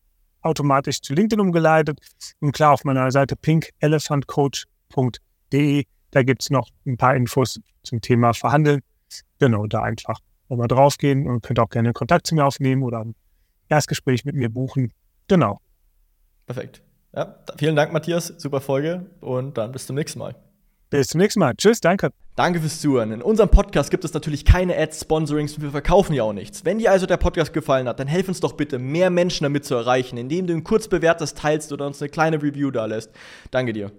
automatisch zu LinkedIn umgeleitet. Und klar, auf meiner Seite pinkelephantcoach.de, da gibt es noch ein paar Infos zum Thema Verhandeln. Genau, da einfach nochmal draufgehen und könnt auch gerne Kontakt zu mir aufnehmen oder ein Erstgespräch mit mir buchen. Genau. Perfekt. Ja, vielen Dank, Matthias. Super Folge und dann bis zum nächsten Mal. Bis zum nächsten Mal. Tschüss, danke. Danke fürs Zuhören. In unserem Podcast gibt es natürlich keine Ads, Sponsorings und wir verkaufen ja auch nichts. Wenn dir also der Podcast gefallen hat, dann helf uns doch bitte, mehr Menschen damit zu erreichen, indem du ihn kurz bewertest, teilst oder uns eine kleine Review da lässt. Danke dir.